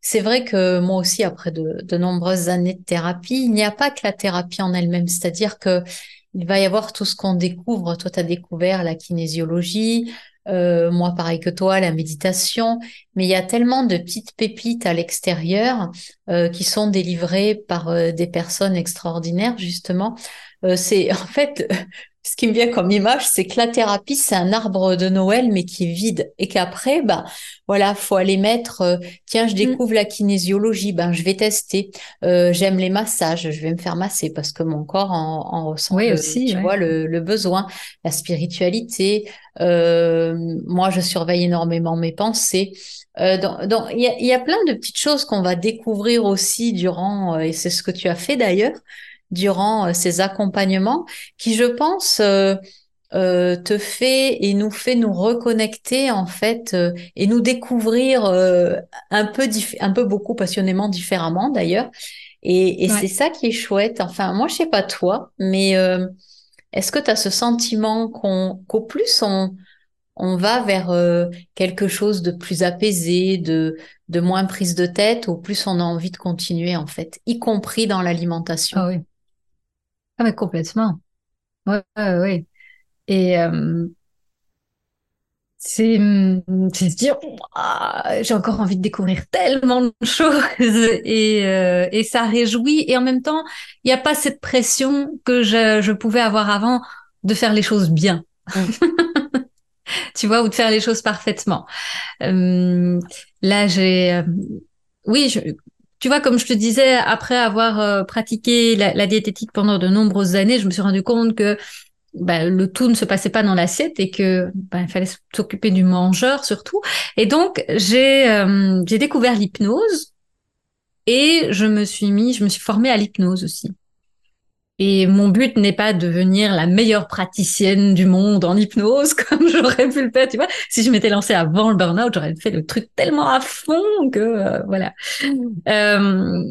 c'est vrai que moi aussi, après de, de nombreuses années de thérapie, il n'y a pas que la thérapie en elle-même, c'est-à-dire que il va y avoir tout ce qu'on découvre. Toi, tu as découvert la kinésiologie, euh, moi pareil que toi, la méditation, mais il y a tellement de petites pépites à l'extérieur euh, qui sont délivrées par euh, des personnes extraordinaires, justement. c'est en fait ce qui me vient comme image, c'est que la thérapie, c'est un arbre de Noël, mais qui est vide. Et qu'après, bah, voilà, faut aller mettre, euh, tiens, je mm. découvre la kinésiologie, ben, je vais tester. Euh, j'aime les massages, je vais me faire masser parce que mon corps en, en ressent, oui, aussi, tu vois, le, le, besoin. La spiritualité, euh, moi, je surveille énormément mes pensées. Euh, donc, il y a, y a, plein de petites choses qu'on va découvrir aussi durant, et c'est ce que tu as fait d'ailleurs, durant euh, ces accompagnements qui, je pense, euh, euh, te fait et nous fait nous reconnecter en fait et nous découvrir un peu un peu beaucoup passionnément différemment d'ailleurs et, et c'est ça qui est chouette enfin moi je sais pas toi mais est-ce que tu as ce sentiment qu'on qu'au plus on on va vers quelque chose de plus apaisé, de, de moins prise de tête, au plus on a envie de continuer en fait, y compris dans l'alimentation? Ah oui. Ah, mais complètement. Ouais, ouais, ouais. Et euh, c'est c'est se dire, j'ai encore envie de découvrir tellement de choses et, euh, et ça réjouit. Et en même temps, il n'y a pas cette pression que je, je pouvais avoir avant de faire les choses bien. Mm. tu vois, ou de faire les choses parfaitement. Euh, là, j'ai, oui, je, tu vois, comme je te disais, après avoir euh, pratiqué la, diététique pendant de nombreuses années, je me suis rendu compte que bah, le tout ne se passait pas dans l'assiette et que bah, il fallait s'occuper du mangeur surtout. Et donc j'ai euh, j'ai découvert l'hypnose et je me suis mis, je me suis formée à l'hypnose aussi. Et mon but n'est pas de devenir la meilleure praticienne du monde en hypnose, comme j'aurais pu le faire, tu vois. Si je m'étais lancée avant le burn-out, j'aurais fait le truc tellement à fond que, euh, voilà. Euh,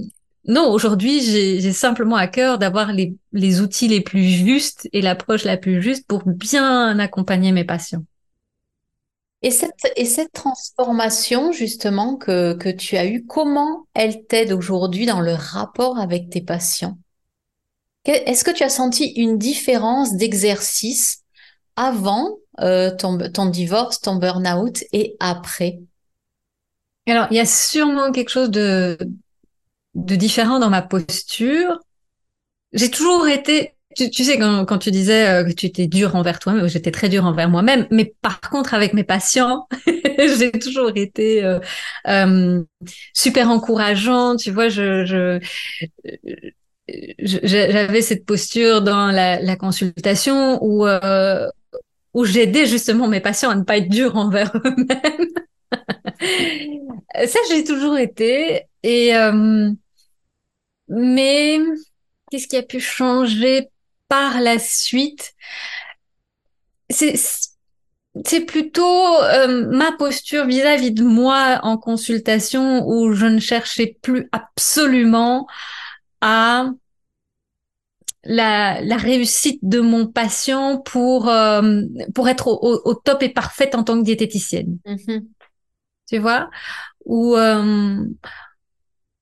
non, aujourd'hui, j'ai simplement à cœur d'avoir les, les outils les plus justes et l'approche la plus juste pour bien accompagner mes patients. Et cette, et cette transformation, justement, que, que tu as eue, comment elle t'aide aujourd'hui dans le rapport avec tes patients? Est-ce que tu as senti une différence d'exercice avant euh, ton, divorce, ton burn-out et après? Alors, il y a sûrement quelque chose de, différent dans ma posture. J'ai toujours été, tu, sais, quand, tu disais euh, que tu étais dur envers toi-même, j'étais très dur envers moi-même, mais par contre, avec mes patients, j'ai toujours été euh, super encourageante. Tu vois, je j'avais cette posture dans la, consultation où euh, où j'aidais justement mes patients à ne pas être durs envers eux-mêmes. Ça, j'ai toujours été. Et euh, mais qu'est-ce qui a pu changer par la suite? C'est c'est plutôt euh, ma posture vis-à-vis -vis de moi en consultation où je ne cherchais plus absolument à la, la réussite de mon patient pour euh, pour être au, au, top et parfaite en tant que diététicienne. Mm-hmm. Tu vois? Ou euh,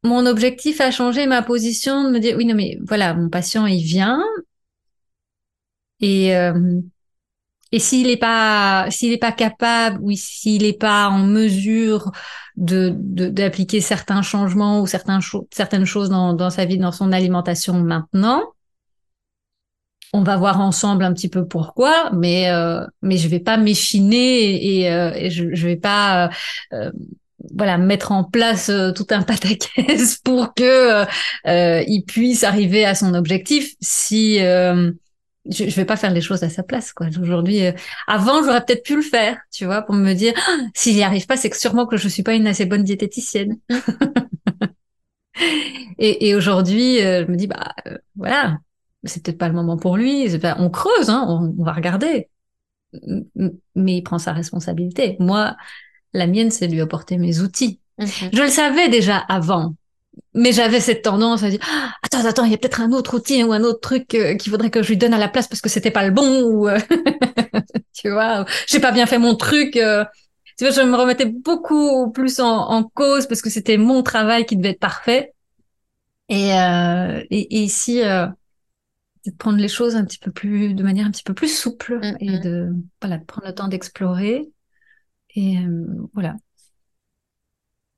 mon objectif a changé ma position de me dire oui non mais voilà mon patient il vient et euh, et s'il n'est pas s'il est pas capable ou s'il n'est pas en mesure de d'appliquer certains changements ou certains certaines choses dans, dans sa vie, dans son alimentation maintenant, on va voir ensemble un petit peu pourquoi, mais euh, mais je vais pas m'échiner et, euh, je, je vais pas euh, voilà mettre en place tout un pataquès pour que il puisse arriver à son objectif si je, je vais pas faire les choses à sa place quoi. Aujourd'hui, euh, avant j'aurais peut-être pu le faire, tu vois, pour me dire ah, s'il y arrive pas, c'est que sûrement que je suis pas une assez bonne diététicienne. et, et aujourd'hui, euh, je me dis bah euh, voilà, c'est peut-être pas le moment pour lui. on creuse, hein, on, va regarder. Mais il prend sa responsabilité. Moi, la mienne, c'est lui apporter mes outils. Mhm. Je le savais déjà avant, mais j'avais cette tendance à dire ah, attends attends il y a peut-être un autre outil ou un autre truc euh, qu'il faudrait que je lui donne à la place parce que c'était pas le bon ou euh, tu vois j'ai pas bien fait mon truc euh. tu vois je me remettais beaucoup plus en, cause parce que c'était mon travail qui devait être parfait et, et, ici de prendre les choses un petit peu plus de manière un petit peu plus souple et mm-hmm. de voilà de prendre le temps d'explorer et voilà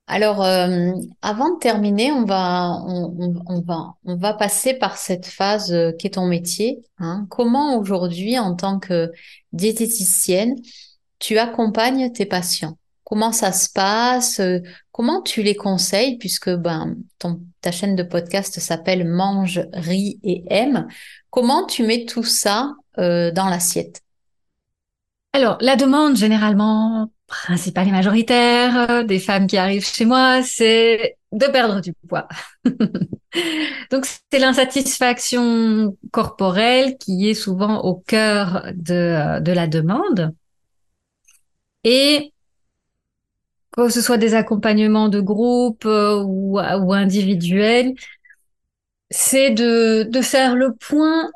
alors, euh, avant de terminer, on va, on, va, on va passer par cette phase euh, qui est ton métier. Hein. Comment aujourd'hui, en tant que diététicienne, tu accompagnes tes patients? Comment ça se passe? Comment tu les conseilles? Puisque ben, ta chaîne de podcast s'appelle Mange, ris et aime. Comment tu mets tout ça euh, dans l'assiette? Alors, la demande, généralement, principale et majoritaire euh, des femmes qui arrivent chez moi, c'est de perdre du poids. Donc c'est l'insatisfaction corporelle qui est souvent au cœur de, euh, de la demande. Et que ce soit des accompagnements de groupe euh, ou, ou individuels, c'est de, de faire le point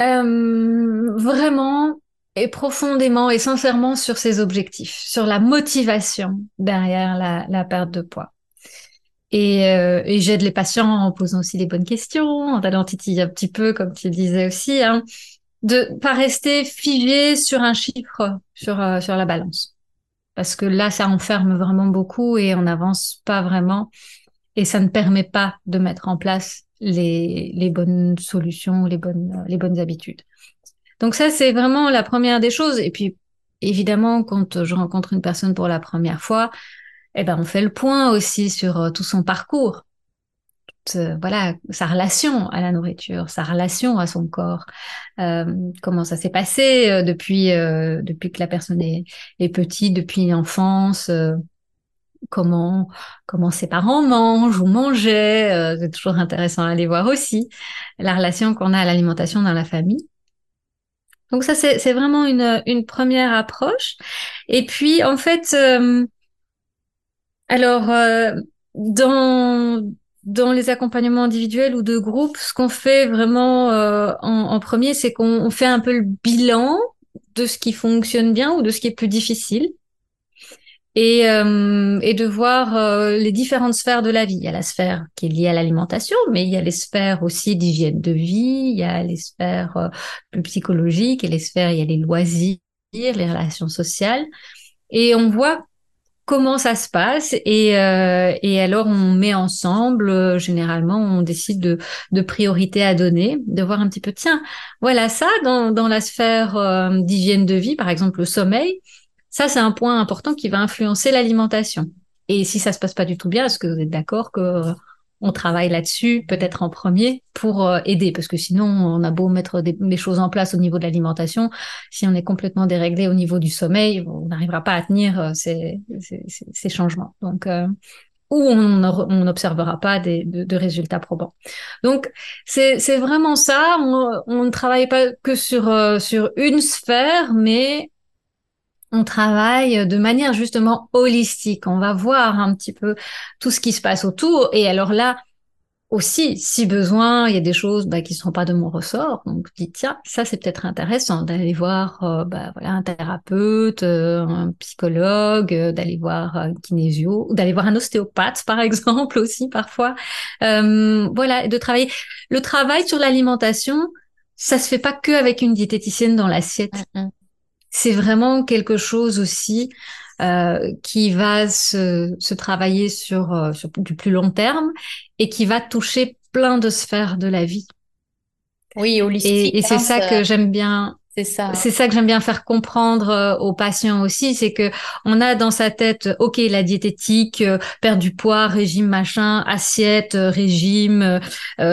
euh, vraiment et profondément et sincèrement sur ses objectifs, sur la motivation derrière la, la perte de poids. Et, euh, et j'aide les patients en posant aussi les bonnes questions, en allant un petit peu, comme tu le disais aussi, hein, de pas rester figé sur un chiffre, sur, euh, sur la balance. Parce que là, ça enferme vraiment beaucoup et on n'avance pas vraiment. Et ça ne permet pas de mettre en place les, les bonnes solutions, les bonnes, les bonnes habitudes. Donc ça, c'est vraiment la première des choses. Et puis, évidemment, quand je rencontre une personne pour la première fois, eh ben, on fait le point aussi sur euh, tout son parcours. Euh, voilà, sa relation à la nourriture, sa relation à son corps, euh, comment ça s'est passé depuis depuis que la personne est, est petite, depuis l'enfance, comment comment ses parents mangent ou mangeaient. c'est toujours intéressant à aller voir aussi la relation qu'on a à l'alimentation dans la famille. Donc ça, c'est vraiment une, première approche. Et puis, en fait, euh, alors, euh, dans, dans les accompagnements individuels ou de groupe, ce qu'on fait vraiment euh, en, premier, c'est qu'on fait un peu le bilan de ce qui fonctionne bien ou de ce qui est plus difficile et, euh, et de voir euh, les différentes sphères de la vie. Il y a la sphère qui est liée à l'alimentation, mais il y a les sphères aussi d'hygiène de vie, il y a les sphères euh, plus psychologiques et les sphères, il y a les loisirs, les relations sociales. Et on voit comment ça se passe et, et alors on met ensemble, généralement on décide de, de priorités à donner, de voir un petit peu, tiens, voilà ça dans, dans la sphère d'hygiène de vie, par exemple le sommeil, ça, c'est un point important qui va influencer l'alimentation. Et si ça se passe pas du tout bien, est-ce que vous êtes d'accord que euh, on travaille là-dessus, peut-être en premier, pour euh, aider, parce que sinon, on a beau mettre des, choses en place au niveau de l'alimentation, si on est complètement déréglé au niveau du sommeil, on n'arrivera pas à tenir euh, ces, ces, changements. Donc, ou on n'observera pas des, de, résultats probants. Donc, c'est vraiment ça. On, on, ne travaille pas que sur sur une sphère, mais on travaille de manière justement holistique. On va voir un petit peu tout ce qui se passe autour. Et alors là, aussi, si besoin, il y a des choses bah, qui ne sont pas de mon ressort. Donc, je dis, tiens, ça, c'est peut-être intéressant d'aller voir euh, bah, un thérapeute, euh, un psychologue, euh, d'aller voir un kinésio, d'aller voir un ostéopathe, par exemple, aussi, parfois. voilà, de travailler. Le travail sur l'alimentation, ça se fait pas que avec une diététicienne dans l'assiette. Mm, mm c'est vraiment quelque chose aussi euh, qui va se, se travailler sur, euh, sur, du plus long terme et qui va toucher plein de sphères de la vie. Oui, holistique. Et, et c'est ça que j'aime bien c'est ça. C'est ça que j'aime bien faire comprendre euh, aux patients aussi, c'est que on a dans sa tête, ok, la diététique, euh, perdre du poids, régime machin, assiette, euh, régime,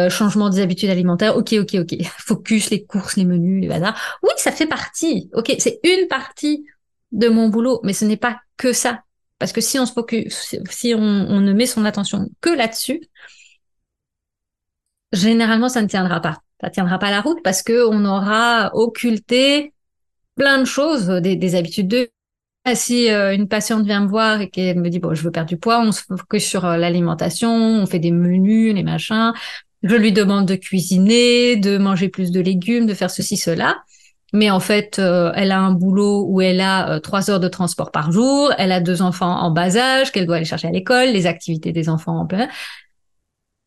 changement des habitudes alimentaires. Ok, ok, ok. Focus, les courses, les menus, les bazars. Oui, ça fait partie. Ok, c'est une partie de mon boulot, mais ce n'est pas que ça. Parce que si on se focus, si on ne met son attention que là-dessus, généralement, ça ne tiendra pas ça tiendra pas la route parce que on aura occulté plein de choses, des, des habitudes de si euh, une patiente vient me voir et qu'elle me dit bon je veux perdre du poids, on se focus sur euh, l'alimentation, on fait des menus, les machins. Je lui demande de cuisiner, de manger plus de légumes, de faire ceci cela. Mais en fait, euh, elle a un boulot où elle a trois heures de transport par jour, elle a deux enfants en bas âge qu'elle doit aller chercher à l'école, les activités des enfants en plein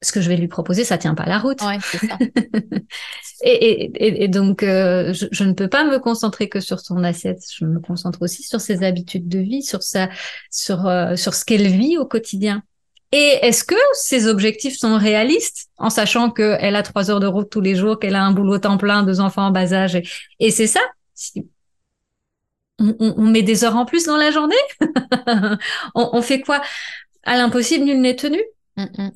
ce que je vais lui proposer, ça tient pas la route. Ouais, ça. et, et, et, donc, euh, je, je, ne peux pas me concentrer que sur son assiette. Je me concentre aussi sur ses habitudes de vie, sur sa, sur, euh, sur ce qu'elle vit au quotidien. Et est-ce que ses objectifs sont réalistes, en sachant qu'elle a trois heures de route tous les jours, qu'elle a un boulot temps plein, deux enfants en bas âge, et, c'est ça? On, on, on, met des heures en plus dans la journée? on, on fait quoi? À l'impossible, nul n'est tenu.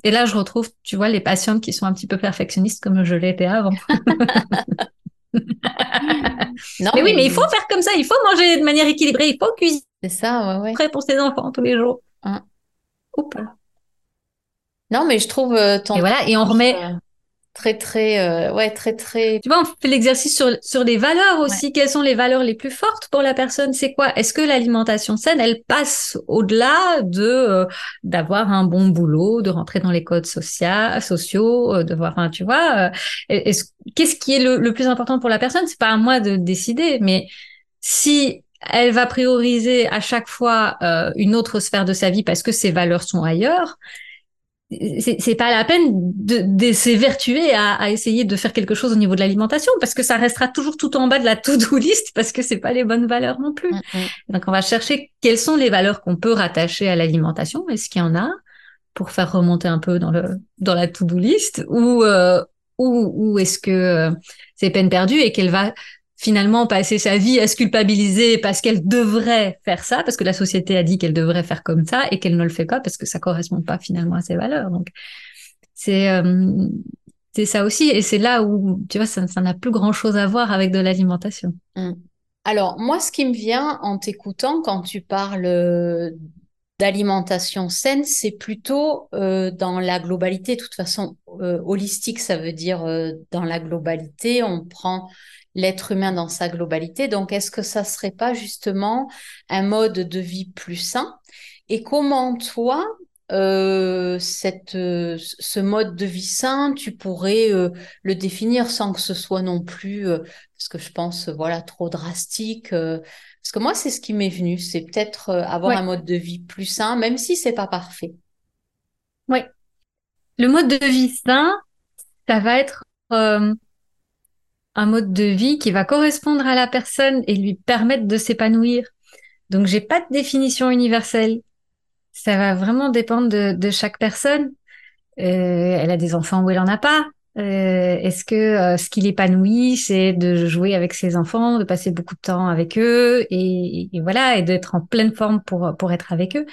Et là, je retrouve, tu vois, les patientes qui sont un petit peu perfectionnistes comme je l'étais avant. non, mais, oui, mais il faut faire comme ça. Il faut manger de manière équilibrée. Il faut cuisiner. C'est ça, ouais, ouais. Prêt pour ses enfants tous les jours. Mm. Oups. Non, mais je trouve euh, ton. Et voilà, et on remet. Euh, très très euh, ouais très très tu vois on fait l'exercice sur sur les valeurs aussi. Quelles sont les valeurs les plus fortes pour la personne? C'est quoi? Est-ce que l'alimentation saine elle passe au-delà de euh, d'avoir un bon boulot de rentrer dans les codes sociaux sociaux euh, de voir enfin, tu vois est-ce qu'est-ce qui est le, le plus important pour la personne? C'est pas à moi de décider mais si elle va prioriser à chaque fois une autre sphère de sa vie parce que ses valeurs sont ailleurs c'est pas la peine de, de s'évertuer à, à, essayer de faire quelque chose au niveau de l'alimentation parce que ça restera toujours tout en bas de la to-do list parce que c'est pas les bonnes valeurs non plus. Mm, mm. Donc on va chercher quelles sont les valeurs qu'on peut rattacher à l'alimentation. Est-ce qu'il y en a pour faire remonter un peu dans le dans la to-do list ou euh, ou, ou est-ce que euh, c'est peine perdue et qu'elle va finalement passer sa vie à se culpabiliser parce qu'elle devrait faire ça, parce que la société a dit qu'elle devrait faire comme ça et qu'elle ne le fait pas parce que ça correspond pas finalement à ses valeurs. Donc c'est euh, c'est ça aussi et c'est là où tu vois ça n'a plus grand chose à voir avec de l'alimentation. Mmh. Alors moi ce qui me vient en t'écoutant quand tu parles euh, d'alimentation saine, c'est plutôt euh, dans la globalité. De toute façon, holistique, ça veut dire dans la globalité, on prend l'être humain dans sa globalité. Donc, est-ce que ça serait pas justement un mode de vie plus sain? Et comment toi, euh, cette, euh, ce mode de vie sain, tu pourrais euh, le définir sans que ce soit non plus, parce que je pense, voilà, trop drastique. parce que moi, c'est ce qui m'est venu, c'est peut-être avoir un mode de vie plus sain, même si c'est pas parfait. Oui. Le mode de vie sain, ça va être un mode de vie qui va correspondre à la personne et lui permettre de s'épanouir. Donc, j'ai pas de définition universelle. Ça va vraiment dépendre de, chaque personne. Euh, elle a des enfants ou elle en a pas. Euh, Est-ce que euh, ce qui l'épanouit, c'est de jouer avec ses enfants, de passer beaucoup de temps avec eux et, et voilà, et d'être en pleine forme pour pour être avec eux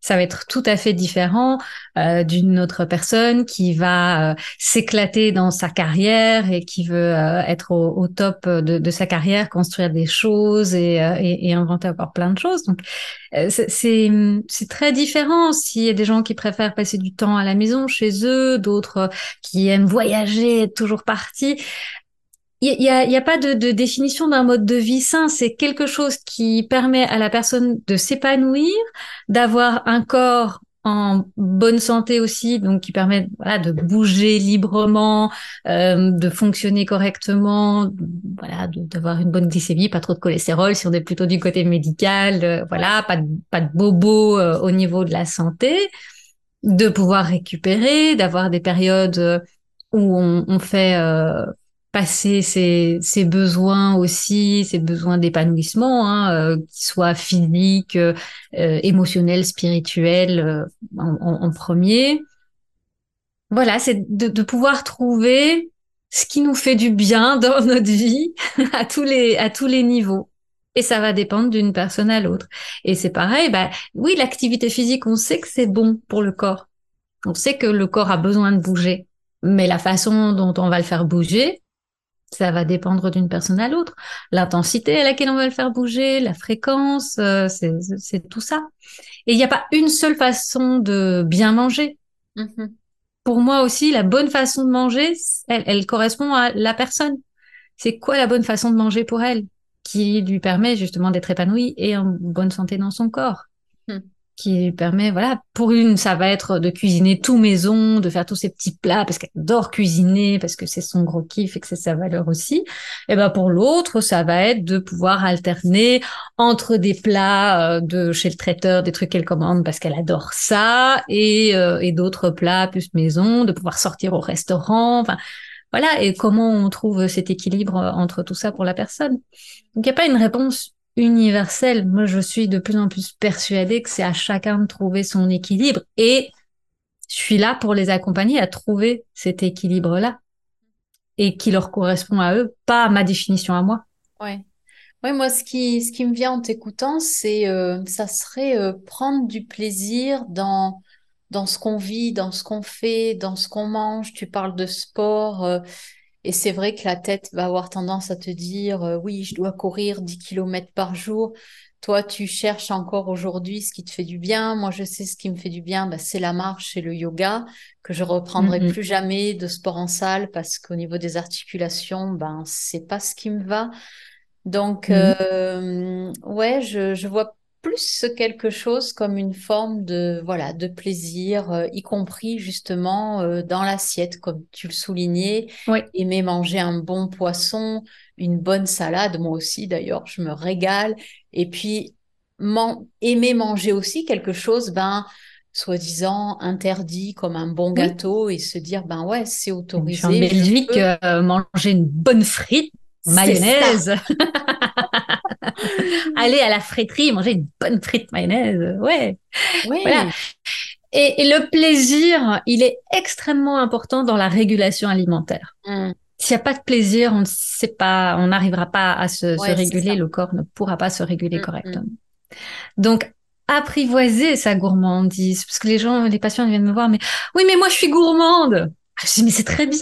ça va être tout à fait différent euh, d'une autre personne qui va euh, s'éclater dans sa carrière et qui veut euh, être au, au top de, de, sa carrière, construire des choses et, euh, et, et inventer encore plein de choses. Donc euh, c'est c'est très différent. S'il y a des gens qui préfèrent passer du temps à la maison chez eux, d'autres qui aiment voyager, être toujours partis. Il n'y a, y a, pas de, de définition d'un mode de vie sain. C'est quelque chose qui permet à la personne de s'épanouir, d'avoir un corps en bonne santé aussi, donc qui permet voilà, de bouger librement, euh, de fonctionner correctement, voilà, d'avoir une bonne glycémie, pas trop de cholestérol si on est plutôt du côté médical, euh, voilà, pas de, pas de bobo euh, au niveau de la santé, de pouvoir récupérer, d'avoir des périodes euh, où on, on fait euh, passer ses, ses, besoins aussi, ses besoins d'épanouissement, hein, euh, qu'ils soient physiques, euh, émotionnels, spirituels euh, en, en, premier. Voilà, c'est de, de, pouvoir trouver ce qui nous fait du bien dans notre vie à tous les à tous les niveaux. Et ça va dépendre d'une personne à l'autre. Et c'est pareil, bah oui, l'activité physique, on sait que c'est bon pour le corps. On sait que le corps a besoin de bouger. Mais la façon dont on va le faire bouger, ça va dépendre d'une personne à l'autre. L'intensité à laquelle on va le faire bouger, la fréquence, euh, c'est tout ça. Et il n'y a pas une seule façon de bien manger. Mm-hmm. pour moi aussi, la bonne façon de manger, elle, elle correspond à la personne. C'est quoi la bonne façon de manger pour elle, qui lui permet justement d'être épanouie et en bonne santé dans son corps? Qui permet, voilà, pour une, ça va être de cuisiner tout maison, de faire tous ces petits plats parce qu'elle adore cuisiner, parce que c'est son gros kiff et que c'est sa valeur aussi. Et ben pour l'autre, ça va être de pouvoir alterner entre des plats euh, de chez le traiteur, des trucs qu'elle commande parce qu'elle adore ça, et, euh, et d'autres plats plus maison, de pouvoir sortir au restaurant. Enfin, voilà. Et comment on trouve cet équilibre entre tout ça pour la personne? Donc il n'y a pas une réponse universel. Moi, je suis de plus en plus persuadée que c'est à chacun de trouver son équilibre et je suis là pour les accompagner à trouver cet équilibre-là et qui leur correspond à eux, pas à ma définition à moi. Ouais. Ouais, moi, ce qui, ce qui me vient en t'écoutant, c'est, euh, ça serait euh, prendre du plaisir dans, dans ce qu'on vit, dans ce qu'on fait, dans ce qu'on mange. Tu parles de sport. Euh, et c'est vrai que la tête va avoir tendance à te dire, euh, oui, je dois courir 10 km par jour. Toi, tu cherches encore aujourd'hui ce qui te fait du bien. Moi, je sais ce qui me fait du bien, bah, c'est la marche et le yoga, que je reprendrai plus jamais de sport en salle parce qu'au niveau des articulations, ben, c'est pas ce qui me va. Donc, euh, ouais, je, je vois plus quelque chose comme une forme de voilà de plaisir, euh, y compris justement euh, dans l'assiette, comme tu le soulignais. Aimer manger un bon poisson, une bonne salade, moi aussi d'ailleurs, je me régale. Et puis aimer manger aussi quelque chose, ben soi-disant interdit comme un bon gâteau et se dire ben ouais c'est autorisé. En Belgique, euh, manger une bonne frite mayonnaise. Aller à la friterie, manger une bonne frite mayonnaise, ouais. Voilà. Et, le plaisir, il est extrêmement important dans la régulation alimentaire. Mm. S'il n'y a pas de plaisir, on ne sait pas, on n'arrivera pas à se, réguler, le corps ne pourra pas se réguler mm, correctement. Mm. Donc, apprivoiser sa gourmandise, parce que les gens, les patients viennent me voir, mais oui, mais moi je suis gourmande. Je dis, mais c'est très bien.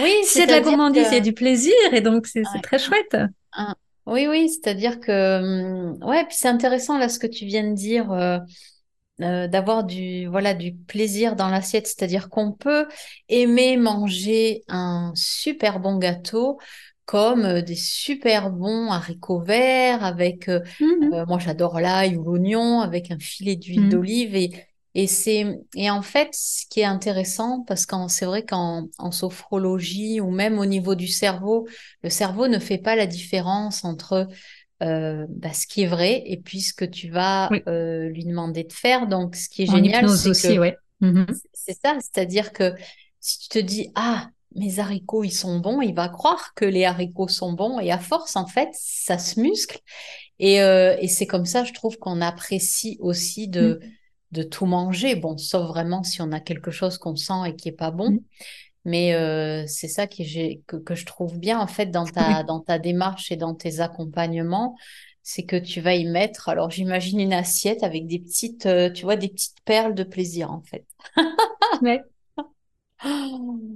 Oui, c'est de la gourmandise, il y a du plaisir et donc c'est très chouette. Oui, oui, c'est-à-dire que hum, ouais, puis c'est intéressant là ce que tu viens de dire. Euh, euh, d'avoir du voilà du plaisir dans l'assiette, c'est-à-dire qu'on peut aimer manger un super bon gâteau comme euh, des super bons haricots verts avec mmh moi j'adore l'ail ou l'oignon avec un filet d'huile mmh. d'olive et et c'est et en fait ce qui est intéressant parce que c'est vrai qu'en en sophrologie ou même au niveau du cerveau, le cerveau ne fait pas la différence entre euh, bah, ce qui est vrai et puis ce que tu vas euh, lui demander de faire. Donc ce qui est génial, c'est que ouais. Mmh c'est ça, c'est-à-dire que si tu te dis ah mes haricots ils sont bons, il va croire que les haricots sont bons et à force en fait ça se muscle. Et, euh, et c'est comme ça je trouve qu'on apprécie aussi de mmh de tout manger. Bon, sauf vraiment si on a quelque chose qu'on sent et qui est pas bon. Mmh. Mais euh, c'est ça qui, que, que, je trouve bien en fait dans ta, dans ta démarche et dans tes accompagnements, c'est que tu vas y mettre. Alors j'imagine une assiette avec des petites, euh, tu vois, des petites perles de plaisir en fait. ouais.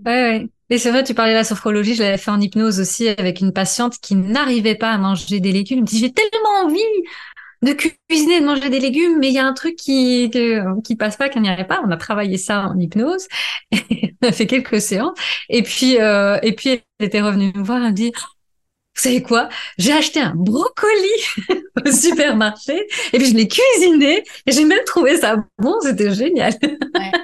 Ouais, Et c'est vrai, tu parlais de la sophrologie, je l'avais fait en hypnose aussi avec une patiente qui n'arrivait pas à manger des légumes. Elle me dit, j'ai tellement envie de cuisiner, de manger des légumes, mais il y a un truc qui qui passe pas, n'y arrive pas. On a travaillé ça en hypnose, on a fait quelques séances, et puis euh, et puis elle était revenue me voir, elle me dit vous savez quoi? J'ai acheté un brocoli au supermarché et puis je l'ai cuisiné et j'ai même trouvé ça bon. C'était génial.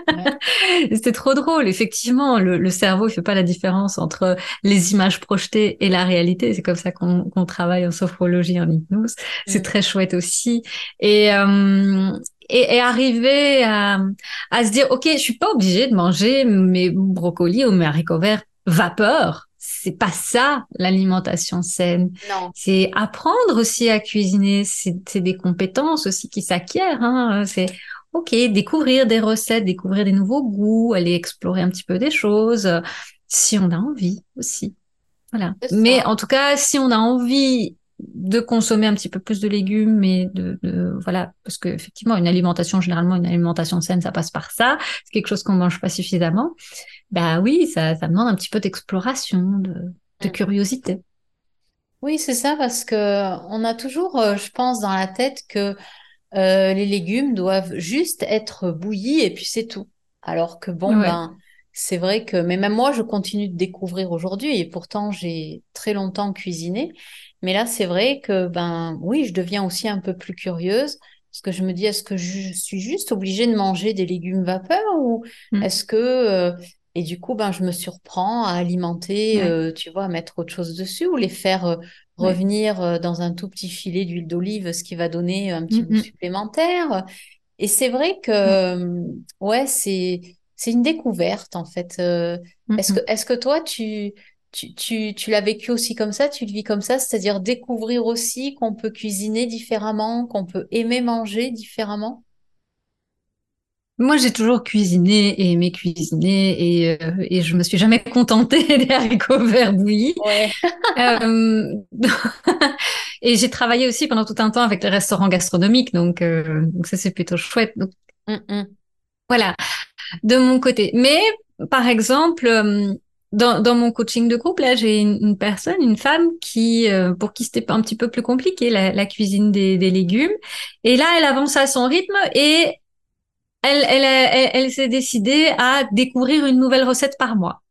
C'était trop drôle. Effectivement, le, le, cerveau fait pas la différence entre les images projetées et la réalité. C'est comme ça qu'on travaille en sophrologie, en hypnose. C'est très chouette aussi. Et euh, et, et, arriver à, à se dire ok je suis pas obligée de manger mes brocolis ou mes haricots verts vapeur c'est pas ça l'alimentation saine. Non. C'est apprendre aussi à cuisiner. C'est des compétences aussi qui s'acquièrent. Hein. C'est ok, découvrir des recettes, découvrir des nouveaux goûts, aller explorer un petit peu des choses, si on a envie aussi. Voilà. Mais en tout cas, si on a envie de consommer un petit peu plus de légumes et de, de voilà parce que effectivement une alimentation généralement une alimentation saine ça passe par ça c'est quelque chose qu'on mange pas suffisamment bah oui ça, ça demande un petit peu d'exploration de, de curiosité oui c'est ça parce que on a toujours euh, je pense dans la tête que euh, les légumes doivent juste être bouillis et puis c'est tout. Alors que bon, ben, c'est vrai que, mais même moi, je continue de découvrir aujourd'hui et pourtant j'ai très longtemps cuisiné. Mais là, c'est vrai que, ben, oui, je deviens aussi un peu plus curieuse parce que je me dis, est-ce que je suis juste obligée de manger des légumes vapeur ou mm. est-ce que, euh, et du coup, ben, je me surprends à alimenter, euh, tu vois, à mettre autre chose dessus ou les faire euh, revenir dans un tout petit filet d'huile d'olive, ce qui va donner un petit goût supplémentaire. Et c'est vrai que, ouais, c'est, c'est une découverte, en fait. Est-ce que, est-ce que toi, tu, tu, tu, tu l'as vécu aussi comme ça, tu le vis comme ça, c'est-à-dire découvrir aussi qu'on peut cuisiner différemment, qu'on peut aimer manger différemment? Moi, j'ai toujours cuisiné et aimé cuisiner et, euh, et je me suis jamais contentée des haricots verts bouillis. Ouais. euh, et j'ai travaillé aussi pendant tout un temps avec les restaurants gastronomiques, donc, euh, donc ça c'est plutôt chouette. Donc, mm, mm. Voilà, de mon côté. Mais par exemple, euh, dans, dans mon coaching de groupe, là, j'ai une, personne, une femme qui, euh, pour qui c'était un petit peu plus compliqué la, la cuisine des, des, légumes. Et là, elle avance à son rythme et elle, elle, elle, elle s'est décidée à découvrir une nouvelle recette par mois.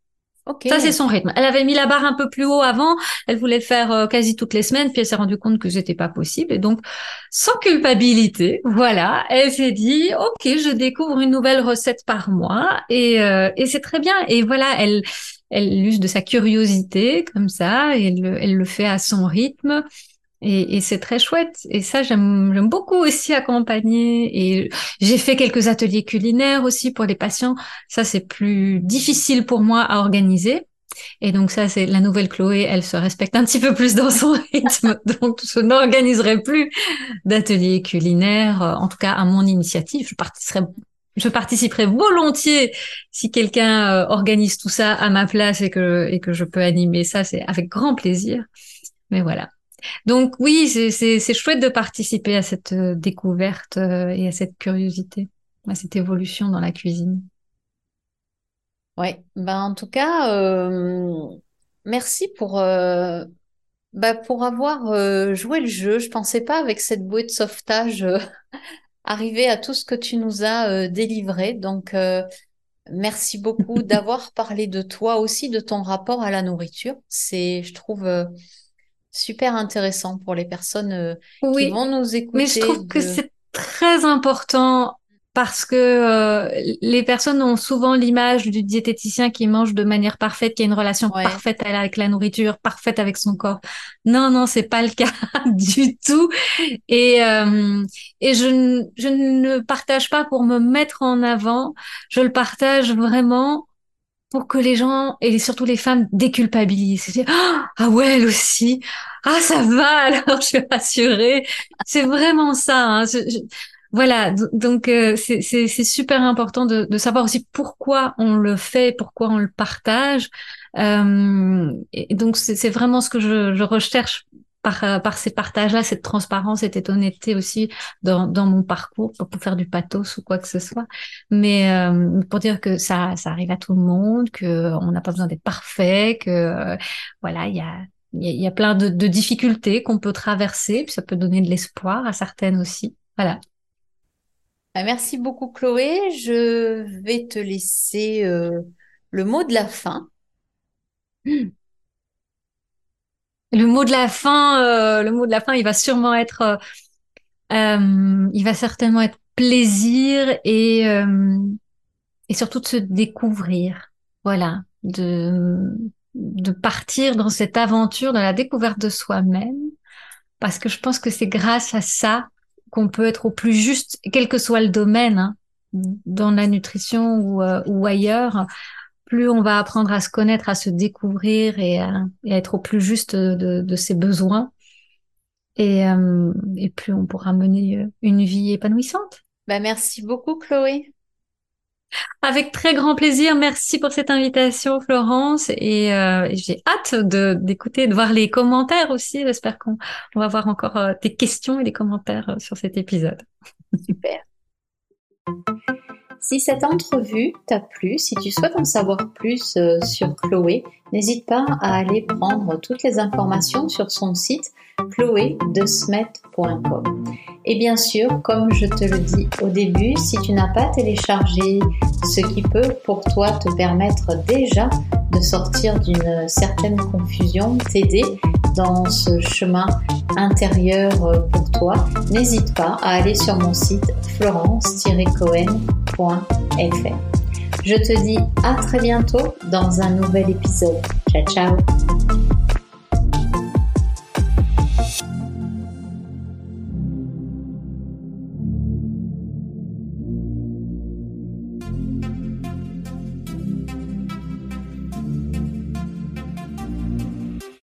Okay. Ça, c'est son rythme. Elle avait mis la barre un peu plus haut avant. Elle voulait le faire euh, quasi toutes les semaines, puis elle s'est rendue compte que c'était pas possible. Et donc, sans culpabilité, voilà, elle s'est dit, OK, je découvre une nouvelle recette par mois. Et, euh, et c'est très bien. Et voilà, elle, elle use de sa curiosité comme ça. Et elle, elle le fait à son rythme. Et, et c'est très chouette. Et ça, j'aime beaucoup aussi accompagner. Et j'ai fait quelques ateliers culinaires aussi pour les patients. Ça, c'est plus difficile pour moi à organiser. Et donc ça, c'est la nouvelle Chloé, elle se respecte un petit peu plus dans son rythme. donc je n'organiserai plus d'ateliers culinaires, euh, en tout cas à mon initiative. Je participerai, je participerai volontiers si quelqu'un euh, organise tout ça à ma place et que, et que je peux animer ça, c'est avec grand plaisir. Mais voilà. Donc oui, c'est chouette de participer à cette euh, découverte euh, et à cette curiosité, à cette évolution dans la cuisine. Ouais, ben en tout cas, euh, merci pour bah, pour avoir joué le jeu. Je pensais pas avec cette bouée de sauvetage arriver à tout ce que tu nous as délivré. Donc merci beaucoup d'avoir parlé de toi aussi, de ton rapport à la nourriture. C'est, je trouve super intéressant pour les personnes euh, qui vont nous écouter. Mais je trouve que c'est très important parce que euh, les personnes ont souvent l'image du diététicien qui mange de manière parfaite, qui a une relation parfaite avec la nourriture, parfaite avec son corps. Non, non, c'est pas le cas du tout. Et euh, et je je ne partage pas pour me mettre en avant. Je le partage vraiment pour que les gens et surtout les femmes déculpabilisent. ah ouais, elle aussi. Ah ça va alors, je suis rassurée. C'est vraiment ça. Hein. voilà, donc euh, c'est super important de, de, savoir aussi pourquoi on le fait, pourquoi on le partage. Euh, et donc c'est vraiment ce que je, je recherche par, euh, par ces partages-là, cette transparence, cette honnêteté aussi dans, dans mon parcours, pas pour faire du pathos ou quoi que ce soit, mais euh, pour dire que ça, ça arrive à tout le monde, que on n'a pas besoin d'être parfait, que euh, voilà, il y a il y, a plein de, de difficultés qu'on peut traverser, puis ça peut donner de l'espoir à certaines aussi. Voilà. Bah, merci beaucoup Chloé. Je vais te laisser le mot de la fin. Hmm. Le mot de la fin, euh, le mot de la fin, il va sûrement être, euh, euh il va certainement être plaisir et euh, et surtout de se découvrir. Voilà, de de partir dans cette aventure de la découverte de soi-même, parce que je pense que c'est grâce à ça qu'on peut être au plus juste, quel que soit le domaine, hein, dans la nutrition ou, ou ailleurs, plus on va apprendre à se connaître, à se découvrir et à, être au plus juste de, ses besoins. Euh, et, plus on pourra mener une vie épanouissante. Bah, merci beaucoup, Chloé. Avec très grand plaisir. Merci pour cette invitation, Florence. Et euh, j'ai hâte d'écouter, de voir les commentaires aussi. J'espère qu'on va voir encore euh, tes questions et des commentaires sur cet épisode. Super. Si cette entrevue t'a plu, si tu souhaites en savoir plus euh, sur Chloé, n'hésite pas à aller prendre toutes les informations sur son site chloé.desmet.com. Et bien sûr, comme je te le dis au début, si tu n'as pas téléchargé ce qui peut pour toi te permettre déjà de sortir d'une certaine confusion, t'aider dans ce chemin intérieur pour toi, n'hésite pas à aller sur mon site florence-cohen.fr. Je te dis à très bientôt dans un nouvel épisode. Ciao ciao